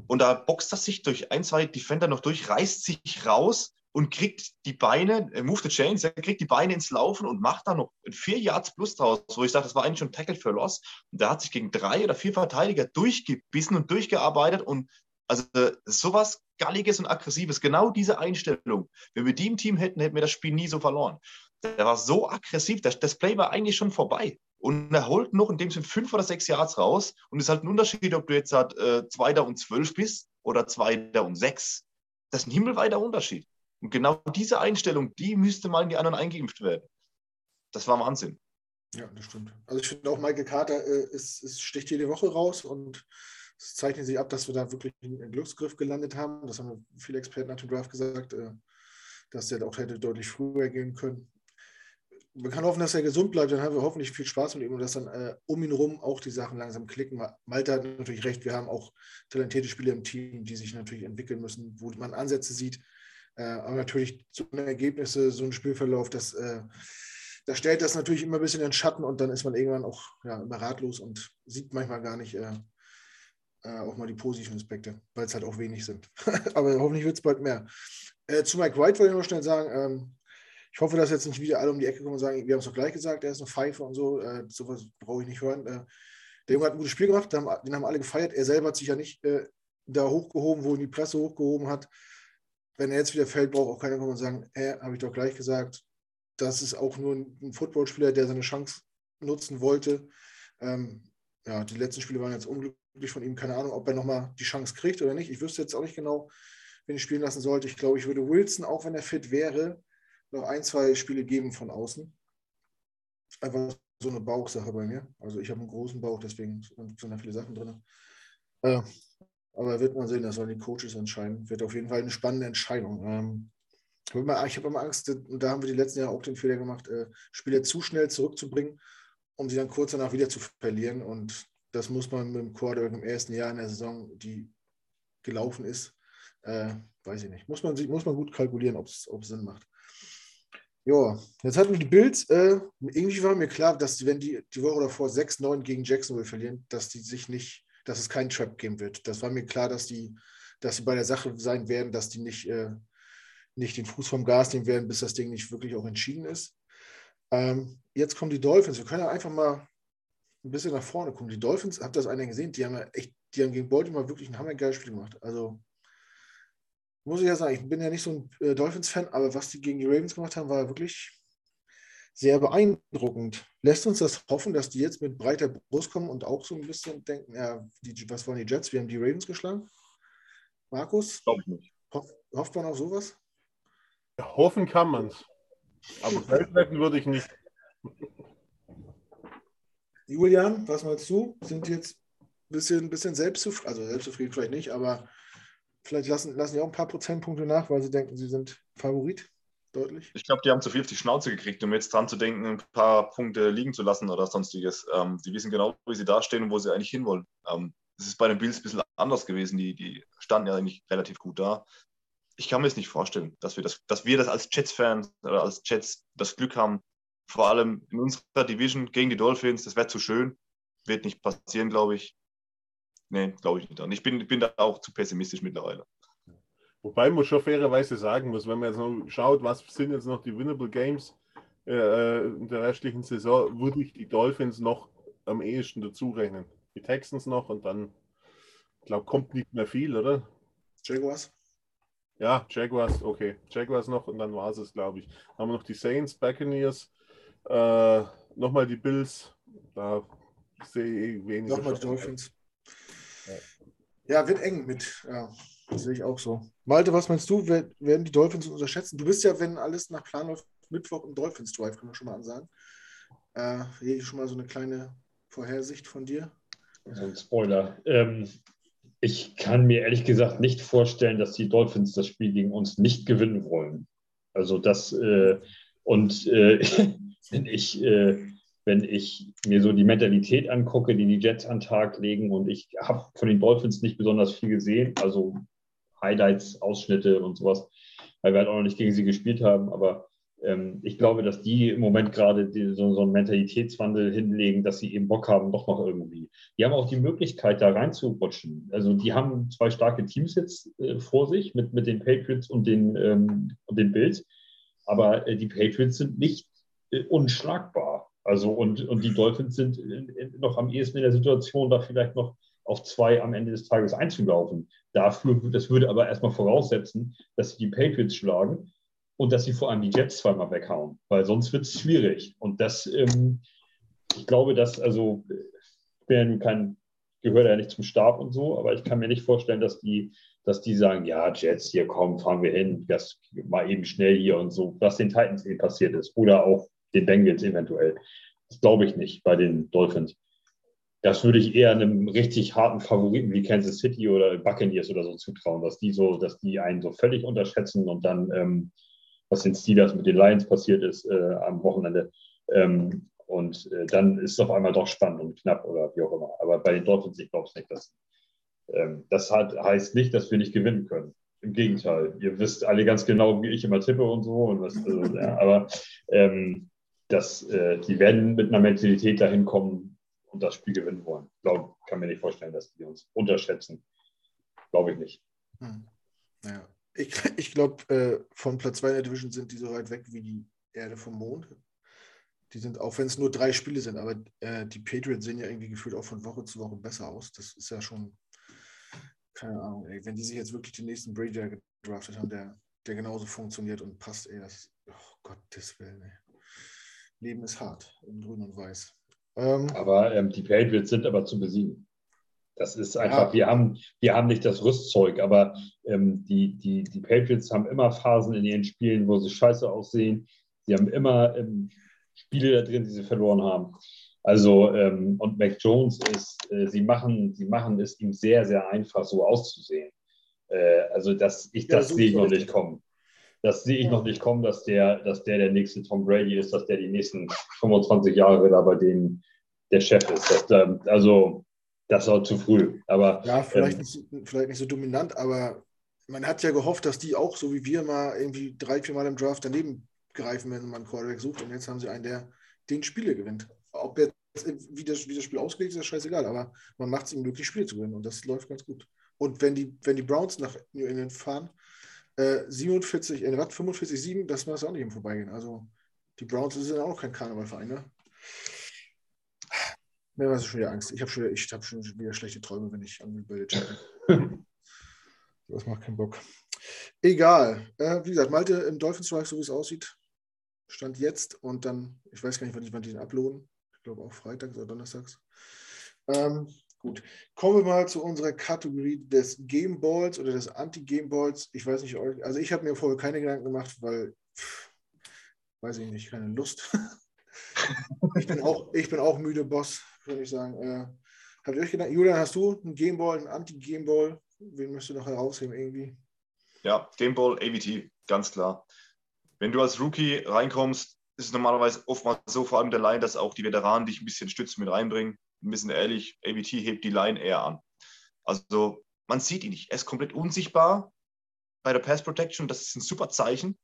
Und da boxt er sich durch ein, zwei Defender noch durch, reißt sich raus und kriegt die Beine, äh, move the chains, er kriegt die Beine ins Laufen und macht da noch vier Yards plus draus, wo ich sage, das war eigentlich schon Tackle für Loss. Und der hat sich gegen drei oder vier Verteidiger durchgebissen und durchgearbeitet und Also sowas Galliges und Aggressives, genau diese Einstellung. Wenn wir die im Team hätten, hätten wir das Spiel nie so verloren. Der war so aggressiv, das, das Play war eigentlich schon vorbei. Und er holt noch in dem Sinne fünf oder sechs Yards raus. Und es ist halt ein Unterschied, ob du jetzt halt, äh, Zweiter und zwölf bist oder Zweiter und sechs. Das ist ein himmelweiter Unterschied. Und genau diese Einstellung, die müsste mal in die anderen eingeimpft werden. Das war Wahnsinn. Ja, das stimmt. Also ich finde auch Michael Carter äh, ist, ist, sticht jede Woche raus und es zeichnet sich ab, dass wir da wirklich einen Glücksgriff gelandet haben. Das haben viele Experten nach dem Draft gesagt, äh, dass der auch hätte deutlich früher gehen können. Man kann hoffen, dass er gesund bleibt, dann haben wir hoffentlich viel Spaß mit ihm und dass dann äh, um ihn herum auch die Sachen langsam klicken. Malte hat natürlich recht, wir haben auch talentierte Spieler im Team, die sich natürlich entwickeln müssen, wo man Ansätze sieht. Äh, aber natürlich so eine Ergebnisse, so ein Spielverlauf, das, äh, das stellt das natürlich immer ein bisschen in den Schatten und dann ist man irgendwann auch ja, immer ratlos und sieht manchmal gar nicht äh, äh, auch mal die positiven Aspekte, weil es halt auch wenig sind. Aber hoffentlich wird es bald mehr. Äh, zu Mike White wollte ich noch schnell sagen, ähm, ich hoffe, dass jetzt nicht wieder alle um die Ecke kommen und sagen, wir haben es doch gleich gesagt, er ist eine Pfeife und so, äh, sowas brauche ich nicht hören. Der Junge hat ein gutes Spiel gemacht, den haben, alle gefeiert. Er selber hat sich ja nicht da hochgehoben, wo ihn die Presse hochgehoben hat. Wenn er jetzt wieder fällt, braucht auch keiner kommen und sagen, hä, habe ich doch gleich gesagt. Das ist auch nur ein, Footballspieler, der seine Chance nutzen wollte. Ähm, ja, die letzten Spiele waren jetzt unglücklich von ihm. Keine Ahnung, ob er nochmal die Chance kriegt oder nicht. Ich wüsste jetzt auch nicht genau, wen ich spielen lassen sollte. Ich glaube, ich würde Wilson, auch wenn er fit wäre, noch ein, zwei Spiele geben von außen. Einfach so eine Bauchsache bei mir. Also ich habe einen großen Bauch, deswegen sind da viele Sachen drin. Äh, aber wird man sehen, das sollen die Coaches entscheiden. Wird auf jeden Fall eine spannende Entscheidung. Ähm, ich habe immer Angst, und da haben wir die letzten Jahre auch den Fehler gemacht, äh, Spieler zu schnell zurückzubringen, um sie dann kurz danach wieder zu verlieren. Und das muss man mit dem Quarterback im ersten Jahr in der Saison, die gelaufen ist, äh, weiß ich nicht. Muss man, muss man gut kalkulieren, ob es Sinn macht. Ja, jetzt hatten wir die Bills. Äh, irgendwie war mir klar, dass wenn die die Woche davor 6-9 gegen Jacksonville verlieren, dass die sich nicht, dass es kein Trap geben wird. Das war mir klar, dass die, dass sie bei der Sache sein werden, dass die nicht, äh, nicht den Fuß vom Gas nehmen werden, bis das Ding nicht wirklich auch entschieden ist. Ähm, jetzt kommen die Dolphins. Wir können ja einfach mal ein bisschen nach vorne gucken. Die Dolphins, habt ihr das einer gesehen? Die haben ja echt, die haben gegen Baltimore wirklich ein hammergeiles Spiel gemacht. Also muss ich ja sagen, ich bin ja nicht so ein äh, Dolphins-Fan, aber was die gegen die Ravens gemacht haben, war wirklich sehr beeindruckend. Lässt uns das hoffen, dass die jetzt mit breiter Brust kommen und auch so ein bisschen denken, ja, die, was waren die Jets? Wir haben die Ravens geschlagen. Markus? Glaube ich nicht. Hoff, hofft man auf sowas? Ja, hoffen kann man es. Aber festhalten würde ich nicht. Julian, was meinst du? Sind jetzt ein bisschen, bisschen selbstzufrieden, also selbstzufrieden vielleicht nicht, aber vielleicht lassen, lassen die auch ein paar Prozentpunkte nach, weil sie denken, sie sind Favorit. Deutlich. Ich glaube, die haben zu viel auf die Schnauze gekriegt, um jetzt dran zu denken, ein paar Punkte liegen zu lassen oder sonstiges. Ähm, die wissen genau, wie sie dastehen und wo sie eigentlich hinwollen. Ähm, ist bei den Bills ein bisschen anders gewesen. Die, die standen ja eigentlich relativ gut da. Ich kann mir es nicht vorstellen, dass wir das, dass wir das als Jets-Fans oder als Jets das Glück haben, vor allem in unserer Division gegen die Dolphins. Das wäre zu schön. Wird nicht passieren, glaube ich. Nee, glaube ich nicht. Und ich bin, bin da auch zu pessimistisch mittlerweile. Wobei man schon fairerweise sagen muss, wenn man jetzt noch schaut, was sind jetzt noch die Winnable Games äh, in der restlichen Saison, würde ich die Dolphins noch am ehesten dazu rechnen. Die Texans noch und dann, ich glaube, kommt nicht mehr viel, oder? Jaguars? Ja, Jaguars, okay. Jaguars noch und dann war es es, glaube ich. Haben wir noch die Saints, Buccaneers, äh, nochmal die Bills, da sehe ich weniger. Nochmal die Dolphins. Ja. ja. wird eng mit. Ja, das sehe ich auch so. Malte, was meinst du? Werden die Dolphins unterschätzen? Du bist ja, wenn alles nach Plan läuft, Mittwoch im Dolphins Drive, kann man schon mal ansagen. Äh, hier schon mal so eine kleine Vorhersicht von dir. So ein Spoiler. Ähm, ich kann mir ehrlich gesagt nicht vorstellen, dass die Dolphins das Spiel gegen uns nicht gewinnen wollen. Also das äh, und äh, wenn ich, äh, wenn ich mir so die Mentalität angucke, die die Jets an den Tag legen und ich habe von den Dolphins nicht besonders viel gesehen, also Highlights, Ausschnitte und sowas, weil wir halt auch noch nicht gegen sie gespielt haben, aber ähm, ich glaube, dass die im Moment gerade so, so, einen Mentalitätswandel hinlegen, dass sie eben Bock haben, doch noch irgendwie. Die haben auch die Möglichkeit, da reinzurutschen. Also die haben zwei starke Teams jetzt äh, vor sich mit, mit den Patriots und den, ähm, und den Bills. Aber äh, die Patriots sind nicht äh, unschlagbar. Also und, und die Dolphins sind in, in, noch am ehesten in der Situation, da vielleicht noch auf zwei am Ende des Tages einzulaufen. Dafür, das würde aber erstmal voraussetzen, dass sie die Patriots schlagen und dass sie vor allem die Jets zweimal weghauen, weil sonst wird es schwierig. Und das, ähm, ich glaube, dass, also, ich bin kein, gehöre ja nicht zum Stab und so, aber ich kann mir nicht vorstellen, dass die, dass die sagen, ja, Jets, hier kommen, fahren wir hin, das mal eben schnell hier und so, was den Titans eben passiert ist. Oder auch den Bengals eventuell. Das glaube ich nicht bei den Dolphins. Das würde ich eher einem richtig harten Favoriten wie Kansas City oder Buccaneers oder so zutrauen, dass die so, dass die einen so völlig unterschätzen und dann ähm, was den Steelers mit den Lions passiert ist äh, am Wochenende. Ähm, und äh, dann ist es auf einmal doch spannend und knapp oder wie auch immer. Aber bei den Dolphins, ich glaube es nicht. Dass, ähm, das hat, heißt nicht, dass wir nicht gewinnen können. Im Gegenteil. Ihr wisst alle ganz genau, wie ich immer tippe und so. Und was, ja, aber ähm, das, äh, die werden mit einer Mentalität dahin kommen und das Spiel gewinnen wollen. Ich glaube, kann mir nicht vorstellen, dass die uns unterschätzen. Glaube ich nicht. Hm. Ja. Ich, ich glaube, äh, von Platz 2 in der Division sind die so weit weg wie die Erde vom Mond. Die sind, auch wenn es nur drei Spiele sind, aber äh, die Patriots sehen ja irgendwie gefühlt auch von Woche zu Woche besser aus. Das ist ja schon, keine Ahnung, ey. Wenn die sich jetzt wirklich den nächsten Brady gedraftet haben, der, der genauso funktioniert und passt, ey, das, oh Gottes Willen, ey. Leben ist hart, in grün und weiß. Ähm, aber ähm, die Patriots sind aber zu besiegen. Das ist einfach, ja. wir, haben, wir haben nicht das Rüstzeug, aber ähm, die, die, die Patriots haben immer Phasen in ihren Spielen, wo sie scheiße aussehen. Sie haben immer ähm, Spiele da drin, die sie verloren haben. Also, ähm, und Mac Jones ist, äh, sie, machen, sie machen es ihm sehr, sehr einfach, so auszusehen. Äh, also, das, ich, ja, das sehe ich noch nicht kommen. Das sehe ich ja. noch nicht kommen, dass der, dass der der nächste Tom Brady ist, dass der die nächsten 25 Jahre da bei denen der Chef ist. Das, ähm, also, das war zu früh. Aber, ja, vielleicht, ähm, nicht, vielleicht nicht so dominant, aber man hat ja gehofft, dass die auch, so wie wir, mal irgendwie drei, vier Mal im Draft daneben greifen, wenn man einen Quarterback sucht. Und jetzt haben sie einen, der den Spiele gewinnt. Ob jetzt, wie, das, wie das Spiel ausgelegt ist, ist scheißegal, aber man macht es ihm möglich, Spiele zu gewinnen. Und das läuft ganz gut. Und wenn die, wenn die Browns nach New England fahren, äh, 47, äh, 45, 7, das war es auch nicht im Vorbeigehen. Also die Browns sind auch kein Karnevalverein, ne? Mir war es schon wieder Angst. Ich habe schon, hab schon wieder schlechte Träume, wenn ich an bin. das macht keinen Bock. Egal. Äh, wie gesagt, Malte im Dolphins Strike, so wie es aussieht, stand jetzt und dann, ich weiß gar nicht, wann die, wann die den uploaden. Ich glaube auch freitags oder donnerstags. Ähm, gut. Kommen wir mal zu unserer Kategorie des Gameballs oder des Anti-Gameballs. Ich weiß nicht, also ich habe mir vorher keine Gedanken gemacht, weil, pff, weiß ich nicht, keine Lust. ich, bin auch, ich bin auch müde, Boss würde ich sagen. Äh, habt ihr euch gedacht, Julian, hast du einen Gameball, einen Anti-Gameball? Wen möchtest du noch herausheben irgendwie? Ja, Gameball, AVT, ganz klar. Wenn du als Rookie reinkommst, ist es normalerweise oftmals so, vor allem der Line, dass auch die Veteranen dich ein bisschen Stütze mit reinbringen. Ein bisschen ehrlich, AVT hebt die Line eher an. Also man sieht ihn nicht. Er ist komplett unsichtbar bei der Pass Protection. Das ist ein super Zeichen.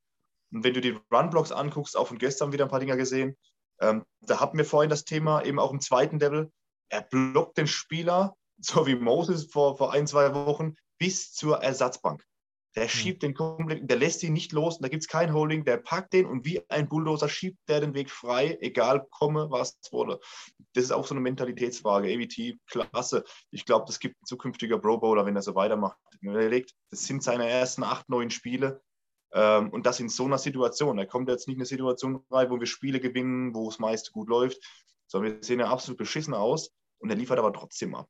Und wenn du die Run-Blocks anguckst, auch von gestern wieder ein paar Dinger gesehen, ähm, da hatten wir vorhin das Thema, eben auch im zweiten Level. Er blockt den Spieler, so wie Moses vor, vor ein, zwei Wochen, bis zur Ersatzbank. Der mhm. schiebt den komplett, der lässt ihn nicht los, da gibt es kein Holding, der packt den und wie ein Bulldozer schiebt der den Weg frei, egal komme, was wurde. Das ist auch so eine Mentalitätsfrage. AVT, klasse. Ich glaube, das gibt ein zukünftiger Pro Bowler, wenn er so weitermacht. Das sind seine ersten acht, neun Spiele. Ähm, und das in so einer Situation. Da kommt jetzt nicht eine Situation rein, wo wir Spiele gewinnen, wo es meist gut läuft, sondern wir sehen ja absolut beschissen aus und er liefert aber trotzdem ab.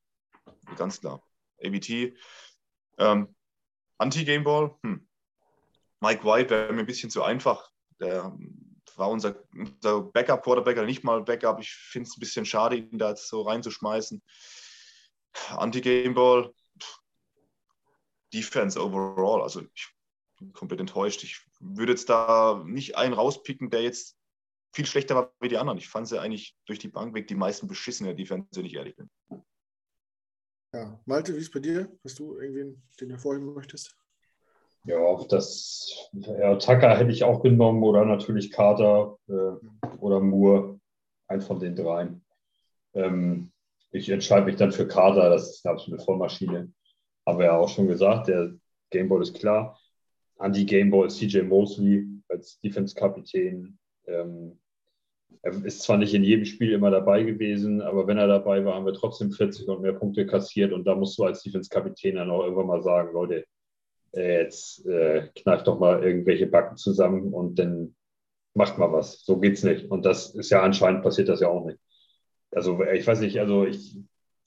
Ganz klar. ABT. Ähm, Anti-Gameball, hm. Mike White wäre mir ein bisschen zu einfach. Der war unser, unser Backup-Quarterback, nicht mal Backup. Ich finde es ein bisschen schade, ihn da jetzt so reinzuschmeißen. Anti-Gameball, Defense overall. Also ich komplett enttäuscht. Ich würde jetzt da nicht einen rauspicken, der jetzt viel schlechter war wie die anderen. Ich fand sie eigentlich durch die Bank weg die meisten beschissen Defense, wenn ich ehrlich bin. Ja, Malte, wie ist es bei dir? Hast du irgendwen, den du hervorheben möchtest? Ja, das ja, Tucker hätte ich auch genommen oder natürlich Carter äh, oder Moore, ein von den dreien. Ähm, ich entscheide mich dann für Carter, das ist eine absolute Vollmaschine. Aber ja auch schon gesagt, der Gameball ist klar. Andy Gameball, CJ Mosley als Defense-Kapitän. Ähm, Er ist zwar nicht in jedem Spiel immer dabei gewesen, aber wenn er dabei war, haben wir trotzdem 40 und mehr Punkte kassiert. Und da musst du als Defense-Kapitän dann auch irgendwann mal sagen, Leute, äh, jetzt äh, kneift doch mal irgendwelche Backen zusammen und dann macht mal was. So geht's nicht. Und das ist ja anscheinend passiert das ja auch nicht. Also ich weiß nicht, also ich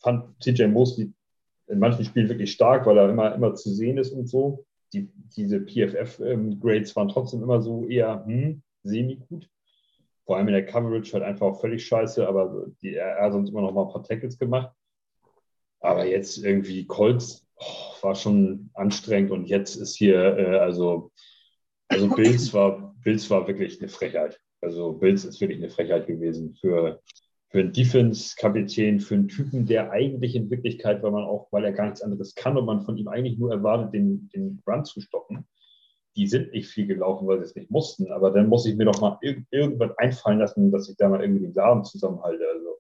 fand CJ Mosley in manchen Spielen wirklich stark, weil er immer, immer zu sehen ist und so. Die, diese PFF-Grades ähm, waren trotzdem immer so eher hm, semi-gut. Vor allem in der Coverage halt einfach auch völlig scheiße, aber die, er hat sonst immer noch mal ein paar Tackles gemacht. Aber jetzt irgendwie Colts oh, war schon anstrengend und jetzt ist hier, äh, also, also Bills war, Bills war wirklich eine Frechheit. Also Bills ist wirklich eine Frechheit gewesen für, für einen Defense-Kapitän, für einen Typen, der eigentlich in Wirklichkeit, weil man auch, weil er gar nichts anderes kann und man von ihm eigentlich nur erwartet, den, den Run zu stoppen. Die sind nicht viel gelaufen, weil sie es nicht mussten, aber dann muss ich mir doch mal irg irgendwas einfallen lassen, dass ich da mal irgendwie den Laden zusammenhalte. Also,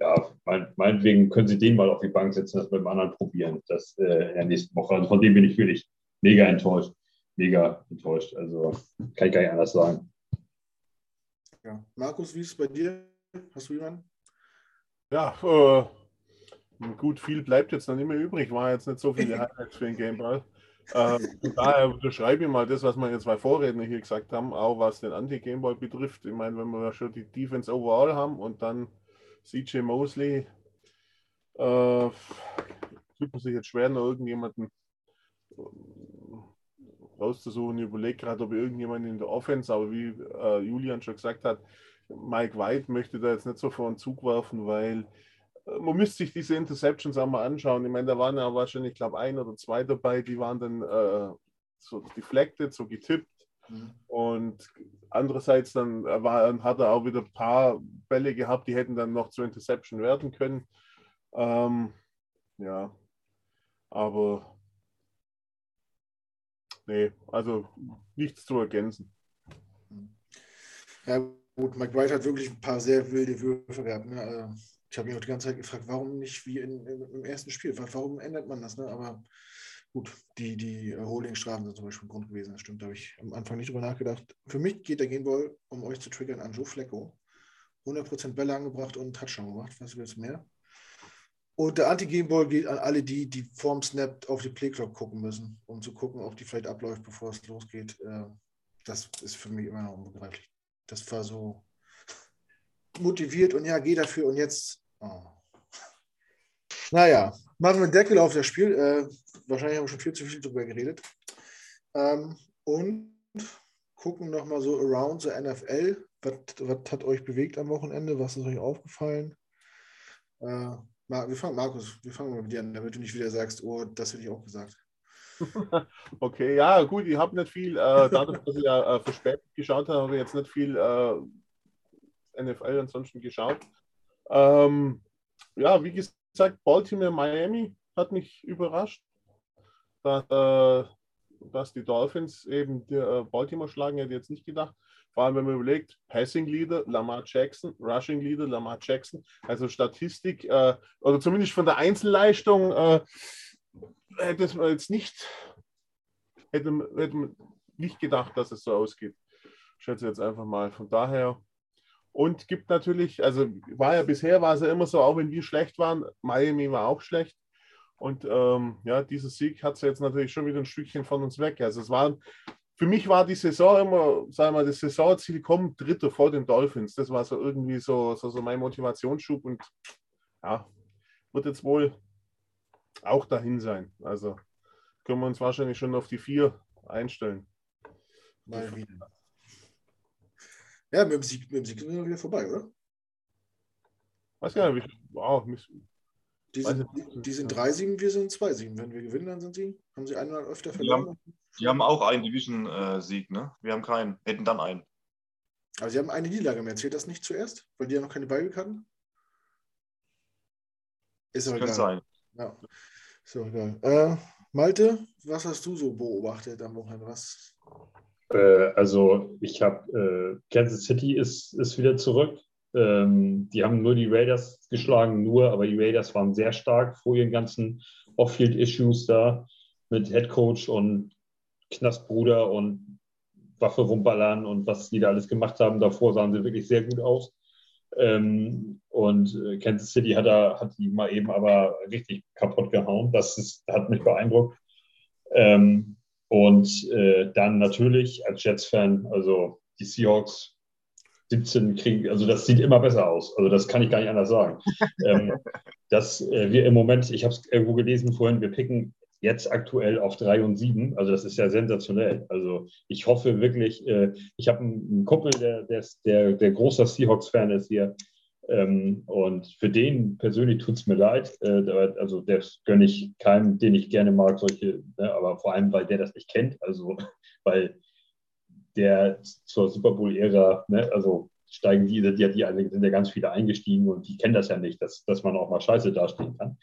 ja, mein, meinetwegen können Sie den mal auf die Bank setzen, das mit dem anderen probieren, das äh, in der nächsten Woche. Also von dem bin ich wirklich mega enttäuscht. Mega enttäuscht. Also kann ich gar nicht anders sagen. Ja. Markus, wie ist es bei dir? Hast du jemanden? Ja, äh, gut, viel bleibt jetzt noch nicht mehr übrig. War jetzt nicht so viele Highlights für den Gameball. Äh, daher unterschreibe ich mal das, was meine zwei Vorredner hier gesagt haben, auch was den Anti-Gameball betrifft. Ich meine, wenn wir schon die Defense overall haben und dann CJ Mosley, äh, tut man sich jetzt schwer, noch irgendjemanden äh, rauszusuchen. Ich überlege gerade, ob irgendjemand in der Offense, aber wie äh, Julian schon gesagt hat, Mike White möchte da jetzt nicht so vor den Zug werfen, weil man müsste sich diese Interceptions auch mal anschauen. Ich meine, da waren ja wahrscheinlich, ich glaube, ein oder zwei dabei, die waren dann äh, so deflected, so getippt. Mhm. Und andererseits dann war, hat er auch wieder ein paar Bälle gehabt, die hätten dann noch zur Interception werden können. Ähm, ja, aber nee, also nichts zu ergänzen. Ja, Gut, Mike White hat wirklich ein paar sehr wilde Würfe gehabt. Ne? Also, ich habe mich auch die ganze Zeit gefragt, warum nicht wie in, in, im ersten Spiel? Warum ändert man das? Ne? Aber gut, die, die Holding-Strafen sind zum Beispiel ein Grund gewesen. Das stimmt, da habe ich am Anfang nicht drüber nachgedacht. Für mich geht der Gameball, um euch zu triggern, an Joe Flecko. 100% Bälle angebracht und Touchdown gemacht. Was willst du mehr? Und der Anti-Gameball geht an alle die, die vorm Snap auf die Playclock gucken müssen, um zu gucken, ob die vielleicht abläuft, bevor es losgeht. Äh, das ist für mich immer noch unbegreiflich das war so motiviert und ja, geh dafür und jetzt. Oh. Naja, machen wir Deckel auf das Spiel. Äh, wahrscheinlich haben wir schon viel zu viel darüber geredet. Ähm, und gucken nochmal so around the NFL. Was, was hat euch bewegt am Wochenende? Was ist euch aufgefallen? Äh, wir fangen, Markus, wir fangen mal mit dir an, damit du nicht wieder sagst, oh, das hätte ich auch gesagt. Okay, ja, gut, ich habe nicht viel, äh, dadurch, dass ich ja äh, verspätet geschaut habe, habe ich jetzt nicht viel äh, NFL ansonsten geschaut. Ähm, ja, wie gesagt, Baltimore, Miami hat mich überrascht, dass, äh, dass die Dolphins eben die, äh, Baltimore schlagen, hätte ich jetzt nicht gedacht. Vor allem, wenn man überlegt, Passing Leader Lamar Jackson, Rushing Leader Lamar Jackson, also Statistik äh, oder zumindest von der Einzelleistung äh, hätte es jetzt nicht, hätte, hätte man nicht gedacht, dass es so ausgeht. Ich schätze jetzt einfach mal. Von daher. Und gibt natürlich, also war ja bisher, war es ja immer so, auch wenn wir schlecht waren, Miami war auch schlecht. Und ähm, ja, dieser Sieg hat es jetzt natürlich schon wieder ein Stückchen von uns weg. Also es war, für mich war die Saison immer, sagen wir mal, das Saisonziel kommt Dritter vor den Dolphins. Das war so irgendwie so, so, so mein Motivationsschub und ja, wird jetzt wohl auch dahin sein. Also können wir uns wahrscheinlich schon auf die vier einstellen. Mal wieder. Ja, mit dem Sieg, mit dem Sieg sind wir wieder vorbei, oder? Weiß gar nicht, wow, die sind, die sind 3-7, wir sind 2-7. Wenn wir gewinnen, dann sind sie, haben sie einmal öfter verloren. Die haben, die haben auch einen Division-Sieg, ne? Wir haben keinen, hätten dann einen. Aber sie haben eine Niederlage mehr. Zählt das nicht zuerst? Weil die ja noch keine Beiweg hatten? Ist aber Könnte sein. Ja. So, egal. Äh, Malte, was hast du so beobachtet am Wochenende? Was? Äh, also, ich habe äh, Kansas City ist, ist wieder zurück. Ähm, die haben nur die Raiders geschlagen, nur, aber die Raiders waren sehr stark vor ihren ganzen Off-Field-Issues da mit Head Coach und Knastbruder und Waffe rumballern und was die da alles gemacht haben. Davor sahen sie wirklich sehr gut aus. Ähm, und äh, Kansas City hat, er, hat die mal eben aber richtig kaputt gehauen. Das ist, hat mich beeindruckt. Ähm, und äh, dann natürlich als Jets-Fan, also die Seahawks 17 kriegen, also das sieht immer besser aus. Also das kann ich gar nicht anders sagen. ähm, dass äh, wir im Moment, ich habe es irgendwo gelesen vorhin, wir picken jetzt aktuell auf 3 und 7. Also das ist ja sensationell. Also ich hoffe wirklich, äh, ich habe einen, Kumpel, der, der, der, der großer Seahawks-Fan ist hier. Ähm, und für den persönlich tut es mir leid. Äh, also das gönne ich keinem, den ich gerne mag, solche, ne, aber vor allem, weil der das nicht kennt. Also weil der zur Super Bowl-Ära, ne, also steigen die, die, die, sind ja ganz viele eingestiegen und die kennen das ja nicht, dass, dass man auch mal scheiße dastehen kann.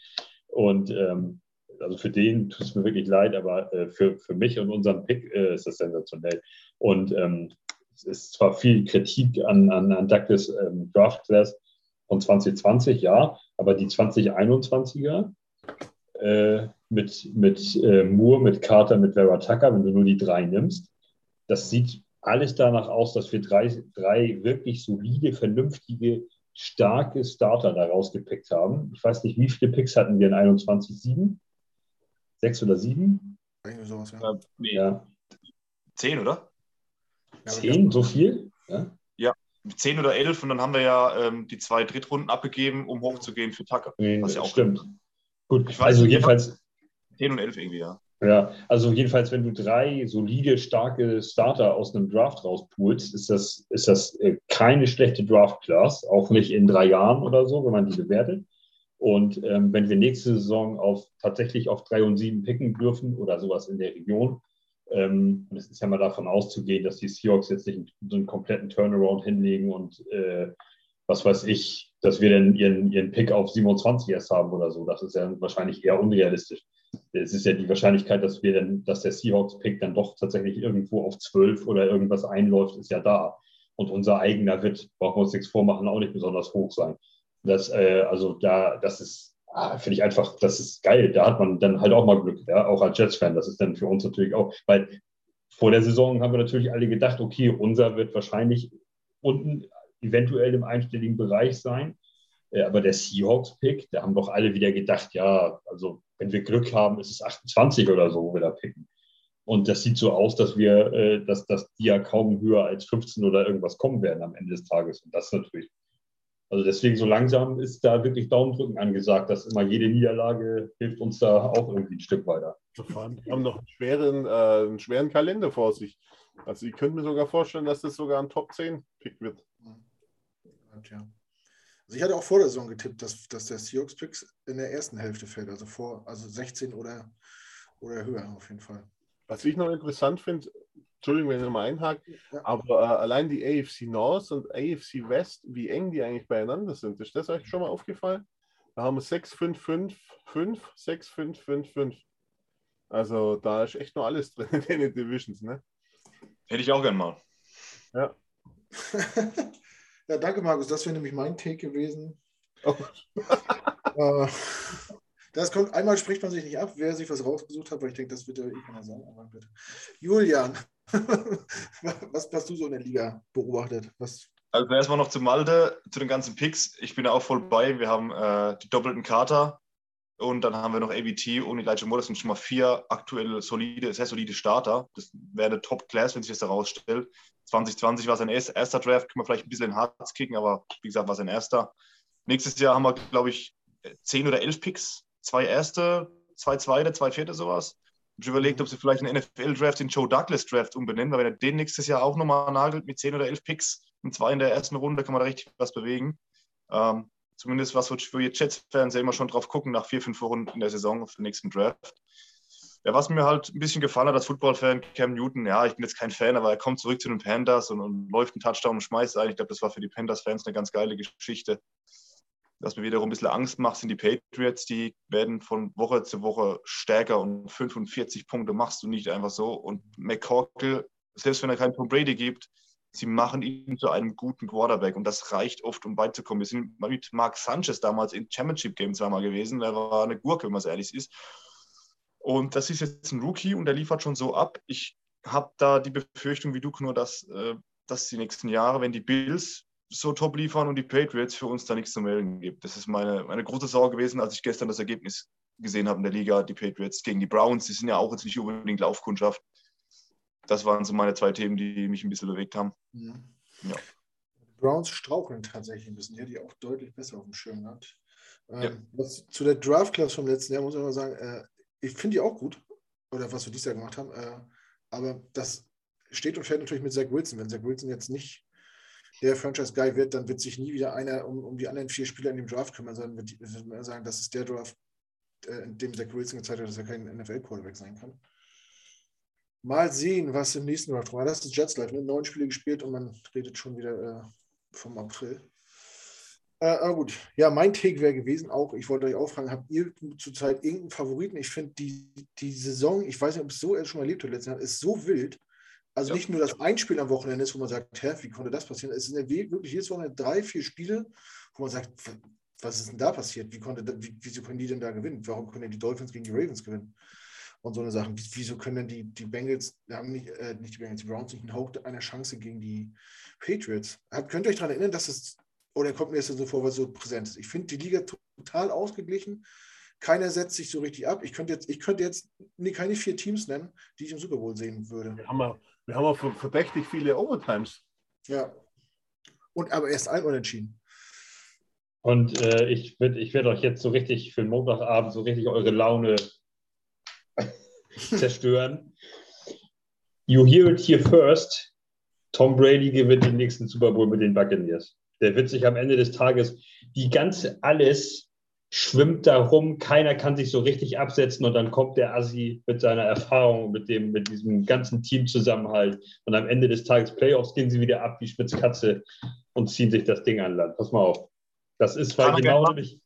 Und ähm, also für den tut es mir wirklich leid, aber äh, für, für mich und unseren Pick äh, ist das sensationell. Und ähm, es ist zwar viel Kritik an, an, an Douglas ähm, Draft Class von 2020, ja, aber die 2021er äh, mit, mit äh, Moore, mit Carter, mit Vera Tucker, wenn du nur die drei nimmst, das sieht alles danach aus, dass wir drei, drei wirklich solide, vernünftige, starke Starter da rausgepickt haben. Ich weiß nicht, wie viele Picks hatten wir in 21,7? Sechs oder sieben? Irgendwie sowas, ja. Äh, ja. Zehn, oder? Zehn, so viel? Ja. Ja, zehn oder elf und dann haben wir ja ähm, die zwei Drittrunden abgegeben, um hochzugehen für Tucker. Nee, was ja auch stimmt. Gut, ich weiß, also jedenfalls. Zehn und elf irgendwie, ja. Ja, also jedenfalls, wenn du drei solide, starke Starter aus einem Draft rauspulst, ist das, ist das äh, keine schlechte Draft-Class, auch nicht in drei Jahren oder so, wenn man die bewertet. Und ähm, wenn wir nächste Saison auf, tatsächlich auf drei und sieben picken dürfen oder sowas in der Region, ähm, und es ist ja mal davon auszugehen, dass die Seahawks jetzt nicht so einen kompletten Turnaround hinlegen und äh, was weiß ich, dass wir dann ihren, ihren Pick auf 27 erst haben oder so. Das ist ja wahrscheinlich eher unrealistisch. Es ist ja die Wahrscheinlichkeit, dass wir dann, dass der Seahawks-Pick dann doch tatsächlich irgendwo auf 12 oder irgendwas einläuft, ist ja da. Und unser eigener wird, brauchen wir uns nichts vormachen, auch nicht besonders hoch sein. Das, äh, also da, das ist, ah, finde ich einfach, das ist geil. Da hat man dann halt auch mal Glück, ja, auch als Jets-Fan. Das ist dann für uns natürlich auch, weil vor der Saison haben wir natürlich alle gedacht, okay, unser wird wahrscheinlich unten eventuell im einstelligen Bereich sein. Äh, aber der Seahawks-Pick, da haben doch alle wieder gedacht, ja, also wenn wir Glück haben, ist es 28 oder so, wo wir da picken. Und das sieht so aus, dass wir, äh, dass, dass die ja kaum höher als 15 oder irgendwas kommen werden am Ende des Tages. Und das ist natürlich also deswegen so langsam ist da wirklich Daumendrücken angesagt, dass immer jede Niederlage hilft uns da auch irgendwie ein Stück weiter. Die haben noch einen schweren, äh, einen schweren Kalender vor sich. Also ich könnte mir sogar vorstellen, dass das sogar ein Top 10 Pick wird. Ja. Also ich hatte auch vor der Saison getippt, dass, dass der Seahawks Picks in der ersten Hälfte fällt, also vor, also 16 oder, oder höher auf jeden Fall. Was ich noch interessant finde, Entschuldigung, wenn ich nochmal einhake, ja. aber äh, allein die AFC North und AFC West, wie eng die eigentlich beieinander sind, ist das euch schon mal aufgefallen? Da haben wir 6, 5, 5, 5, 6, 5, 5, 5. Also da ist echt noch alles drin in den Divisions, ne? Hätte ich auch gern mal. Ja. ja, danke, Markus. Das wäre nämlich mein Take gewesen. Oh. äh, das kommt, einmal spricht man sich nicht ab, wer sich was rausgesucht hat, weil ich denke, das wird ja eh keiner sagen. Aber bitte. Julian, was hast du so in der Liga beobachtet? Was also erstmal noch zu Malte, zu den ganzen Picks. Ich bin da auch voll bei. Wir haben äh, die doppelten Kater und dann haben wir noch ABT und Elijah Moore. Das sind schon mal vier aktuelle solide, sehr solide Starter. Das wäre eine Top-Class, wenn sich das herausstellt. 2020 war sein erster Draft, können wir vielleicht ein bisschen in Harz kicken, aber wie gesagt, war sein erster. Nächstes Jahr haben wir, glaube ich, zehn oder elf Picks. Zwei erste, zwei zweite, zwei vierte, sowas. Ich habe überlegt, ob sie vielleicht einen NFL-Draft, den Joe Douglas-Draft umbenennen, weil wenn er den nächstes Jahr auch nochmal nagelt mit 10 oder 11 Picks und zwei in der ersten Runde, kann man da richtig was bewegen. Ähm, zumindest was für Jets-Fans ja immer schon drauf gucken, nach vier, fünf Runden in der Saison auf den nächsten Draft. Ja, was mir halt ein bisschen gefallen hat als Football-Fan, Cam Newton, ja, ich bin jetzt kein Fan, aber er kommt zurück zu den Panthers und, und läuft einen Touchdown und schmeißt ein. Ich glaube, das war für die Panthers-Fans eine ganz geile Geschichte. Was mir wiederum ein bisschen Angst macht, sind die Patriots. Die werden von Woche zu Woche stärker und 45 Punkte machst du nicht einfach so. Und McCorkle, selbst wenn er keinen Tom Brady gibt, sie machen ihn zu einem guten Quarterback und das reicht oft, um beizukommen. Wir sind mit Mark Sanchez damals in Championship Game zweimal gewesen. Der war eine Gurke, wenn man es ehrlich ist. Und das ist jetzt ein Rookie und der liefert schon so ab. Ich habe da die Befürchtung wie du nur, dass, äh, dass die nächsten Jahre, wenn die Bills so top liefern und die Patriots für uns da nichts zu melden gibt. Das ist meine, meine große Sorge gewesen, als ich gestern das Ergebnis gesehen habe in der Liga, die Patriots gegen die Browns. Die sind ja auch jetzt nicht unbedingt Laufkundschaft. Das waren so meine zwei Themen, die mich ein bisschen bewegt haben. Mhm. Ja. Browns straucheln tatsächlich ein bisschen. Die hätte ich auch deutlich besser auf dem Schirm gehabt. Ähm, ja. was, zu der Draft-Class vom letzten Jahr muss ich mal sagen, äh, ich finde die auch gut. Oder was wir dieses Jahr gemacht haben. Äh, aber das steht und fällt natürlich mit Zach Wilson. Wenn Zach Wilson jetzt nicht der Franchise-Guy wird, dann wird sich nie wieder einer um, um die anderen vier Spieler in dem Draft kümmern, sondern wird, wird sagen, das ist der Draft, äh, in dem Zach Wilson gezeigt hat, dass er kein NFL-Quarterback sein kann. Mal sehen, was im nächsten Draft war. Das ist Jets Live, ne? neun Spiele gespielt und man redet schon wieder äh, vom April. Äh, aber gut, ja, mein Take wäre gewesen auch, ich wollte euch auch fragen, habt ihr zurzeit irgendeinen Favoriten? Ich finde, die, die Saison, ich weiß nicht, ob es so schon erlebt hat letztes Jahr, ist so wild. Also ja. nicht nur das Einspiel am Wochenende ist, wo man sagt, hä, wie konnte das passieren? Es sind wirklich jedes Wochenende drei, vier Spiele, wo man sagt, was ist denn da passiert? Wie konnte, wie, wieso können die denn da gewinnen? Warum können die Dolphins gegen die Ravens gewinnen? Und so eine Sachen. Wieso können denn die, die Bengals, haben nicht, äh, nicht die Bengals, die Browns nicht einen Hauch einer Chance gegen die Patriots? Habt, könnt ihr euch daran erinnern, dass es, oder kommt mir das so vor, was so präsent ist? Ich finde die Liga total ausgeglichen. Keiner setzt sich so richtig ab. Ich könnte jetzt, ich könnte jetzt nee, keine vier Teams nennen, die ich im Super Bowl sehen würde. Wir haben, wir, wir haben auch verdächtig viele Overtimes. Ja. Und aber erst ein Unentschieden. Und äh, ich werde ich werd euch jetzt so richtig für den Montagabend so richtig eure Laune zerstören. You hear it here first. Tom Brady gewinnt den nächsten Super Bowl mit den Buccaneers. Der wird sich am Ende des Tages die ganze alles schwimmt da rum, keiner kann sich so richtig absetzen und dann kommt der Assi mit seiner Erfahrung, mit, dem, mit diesem ganzen Teamzusammenhalt und am Ende des Tages Playoffs gehen sie wieder ab wie Spitzkatze und ziehen sich das Ding an Land. Pass mal auf. Das ist, weil genau nämlich.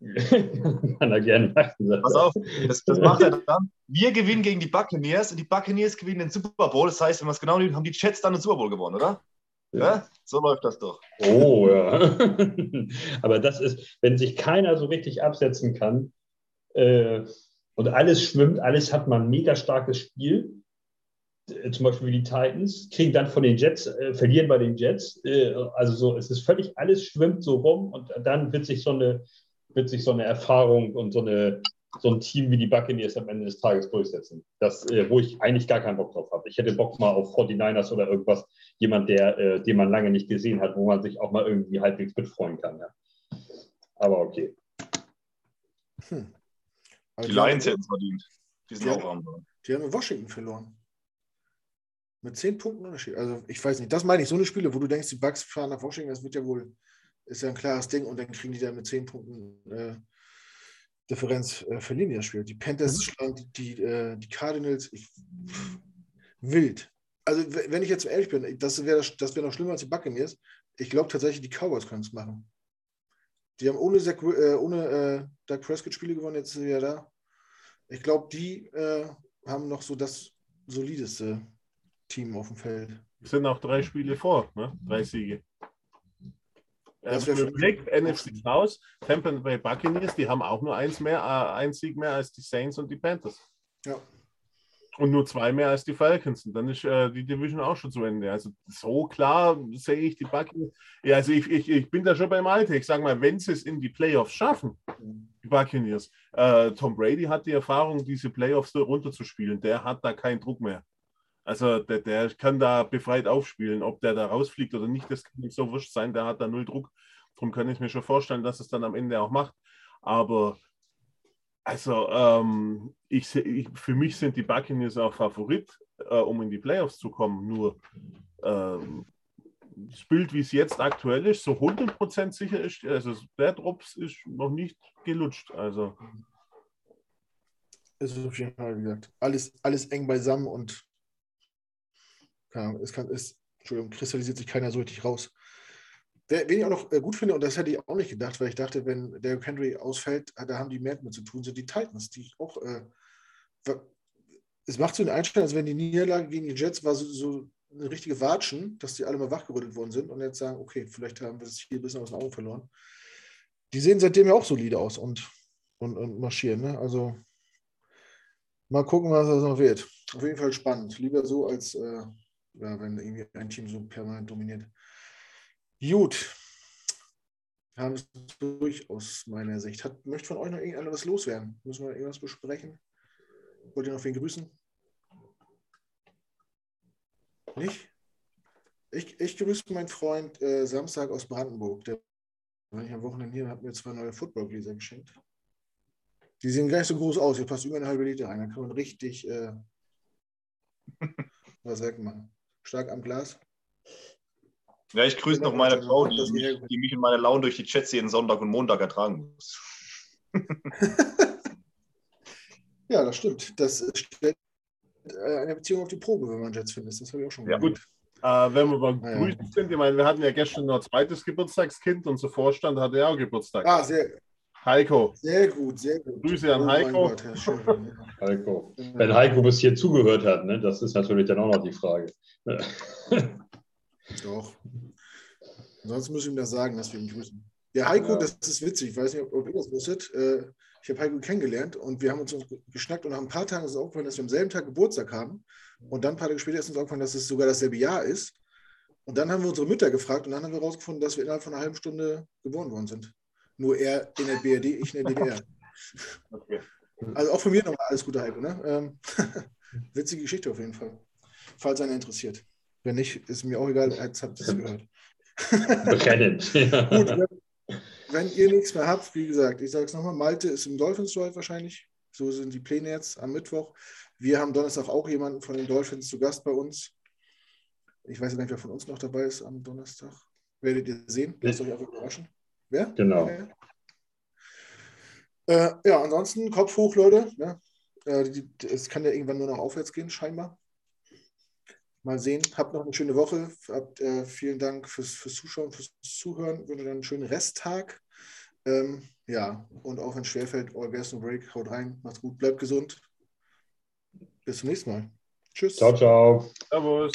kann er gerne machen. Pass auf, das, das macht er dann. Wir gewinnen gegen die Buccaneers und die Buccaneers gewinnen den Super Bowl. Das heißt, wenn wir es genau nehmen, haben die Jets dann den Super Bowl gewonnen, oder? Ja, so läuft das doch. Oh ja. Aber das ist, wenn sich keiner so richtig absetzen kann äh, und alles schwimmt, alles hat man ein mega starkes Spiel, äh, zum Beispiel wie die Titans, kriegen dann von den Jets, äh, verlieren bei den Jets. Äh, also so, es ist völlig, alles schwimmt so rum und dann wird sich so eine, wird sich so eine Erfahrung und so eine so ein Team wie die Buccaneers am Ende des Tages durchsetzen. Das, äh, wo ich eigentlich gar keinen Bock drauf habe. Ich hätte Bock mal auf 49ers oder irgendwas, jemand, der, äh, den man lange nicht gesehen hat, wo man sich auch mal irgendwie halbwegs mitfreuen kann. Ja. Aber okay. Hm. die, die Lions hätten es verdient. Die sind die auch arm. Die haben in Washington verloren. Mit zehn Punkten Unterschied. Also ich weiß nicht, das meine ich, so eine Spiele, wo du denkst, die Bucks fahren nach Washington, das wird ja wohl, ist ja ein klares Ding und dann kriegen die da mit zehn Punkten äh, Differenz äh, verlieren die das Spiel. Die Panthers mhm. schlagen die, die, äh, die Cardinals ich, wild. Also, wenn ich jetzt ehrlich bin, das wäre das wär noch schlimmer als die Buccaneers. Ich glaube tatsächlich, die Cowboys können es machen. Die haben ohne, Zach, äh, ohne äh, Doug Prescott Spiele gewonnen, jetzt ist er ja da. Ich glaube, die äh, haben noch so das solideste Team auf dem Feld. Es sind auch drei Spiele vor, ne? drei Siege. Das ähm, Blick, NFC South, Tampa Bay Buccaneers, die haben auch nur eins mehr, äh, ein Sieg mehr als die Saints und die Panthers. Ja. Und nur zwei mehr als die Falcons. Und dann ist äh, die Division auch schon zu Ende. Also so klar sehe ich die Buccaneers. Ja, also ich, ich, ich bin da schon beim Alter. Ich sage mal, wenn sie es in die Playoffs schaffen, die Buccaneers, äh, Tom Brady hat die Erfahrung, diese Playoffs runterzuspielen. Der hat da keinen Druck mehr. Also der, der kann da befreit aufspielen. Ob der da rausfliegt oder nicht, das kann nicht so wurscht sein. Der hat da null Druck. Darum kann ich mir schon vorstellen, dass es dann am Ende auch macht. Aber also ähm, ich, ich, für mich sind die Buccaneers auch Favorit, äh, um in die Playoffs zu kommen. Nur ähm, das Bild, wie es jetzt aktuell ist, so 100% sicher ist, also der Drops ist noch nicht gelutscht. Also es ist auf jeden Fall, wie gesagt, alles, alles eng beisammen und es, kann, es kristallisiert sich keiner so richtig raus. Wen ich auch noch äh, gut finde, und das hätte ich auch nicht gedacht, weil ich dachte, wenn der Henry ausfällt, da haben die mehr mit zu tun, sind die Titans, die auch. Äh, es macht so den Einstellung, als wenn die Niederlage gegen die Jets war so, so, eine richtige Watschen, dass die alle mal wachgerüttelt worden sind und jetzt sagen, okay, vielleicht haben wir es hier ein bisschen aus den Augen verloren. Die sehen seitdem ja auch solide aus und, und, und marschieren. Ne? Also Mal gucken, was das noch wird. Auf jeden Fall spannend. Lieber so, als äh, ja, wenn irgendwie ein Team so permanent dominiert. Gut. Haben es durch aus meiner Sicht. Hat, möchte von euch noch irgendeiner was loswerden? Müssen wir irgendwas besprechen? Wollt ihr noch wen grüßen? Nicht? Ich, ich grüße meinen Freund äh, Samstag aus Brandenburg. Der war ich am Wochenende hier und hat mir zwei neue Footballgläser geschenkt. Die sehen gar nicht so groß aus. Hier passt über eine halbe Liter rein. Da kann man richtig äh, was wegmachen. Stark am Glas. Ja, ich grüße noch meine Frau, die, mich, die mich in meiner Laune durch die Chats jeden Sonntag und Montag ertragen muss. ja, das stimmt. Das stellt äh, eine Beziehung auf die Probe, wenn man Jets findet. Das habe ich auch schon ja, gut. Äh, wenn wir beim ah, Grüßen sind, ich meine, wir hatten ja gestern noch ein zweites Geburtstagskind, unser Vorstand hatte ja auch Geburtstag. Ah, sehr, Heiko. Sehr gut, sehr gut. Grüße an oh Heiko. Gott, Heiko. Wenn Heiko bis hier zugehört hat, ne, das ist natürlich dann auch noch die Frage. Doch. Ansonsten muss ich ihm das sagen, dass wir ihn grüßen. Der Heiko, ja. das ist witzig, ich weiß nicht, ob ihr das wusstet. Äh, ich habe Heiko kennengelernt und wir haben uns geschnackt und nach ein paar Tagen ist es aufgefallen, dass wir am selben Tag Geburtstag haben. Und dann ein paar Tage später ist uns aufgefallen, dass es sogar dasselbe Jahr ist. Und dann haben wir unsere Mütter gefragt und dann haben wir herausgefunden, dass wir innerhalb von einer halben Stunde geboren worden sind. Nur er in der BRD, ich in der DDR. Okay. Also auch von mir nochmal alles Gute, Heiko. Ne? Ähm, witzige Geschichte auf jeden Fall. Falls einer interessiert. Wenn nicht, ist mir auch egal, jetzt habt ihr es gehört. Brennend. Gut, wenn, wenn, ihr nichts mehr habt, wie gesagt, ich sage es nochmal, Malte ist im Dolphins Drive wahrscheinlich. So sind die Pläne jetzt am Mittwoch. Wir haben Donnerstag auch jemanden von den Dolphins zu Gast bei uns. Ich weiß nicht, wer von uns noch dabei ist am Donnerstag. Werdet ihr sehen. Lasst euch einfach überraschen. Wer? Genau. Äh, ja, ansonsten Kopf hoch, Leute. Ne? Äh, die, es kann ja irgendwann nur noch aufwärts gehen, scheinbar. Mal sehen. Habt noch eine schöne Woche. Habt, äh, vielen Dank fürs, fürs Zuschauen, fürs Zuhören. Wünsche einen schönen Resttag. Ähm, ja, und auch wenn es schwerfällt, All Gas No Break. Haut rein. Macht's gut. Bleibt gesund. Bis zum nächsten Mal. Tschüss. Ciao, ciao. Servus.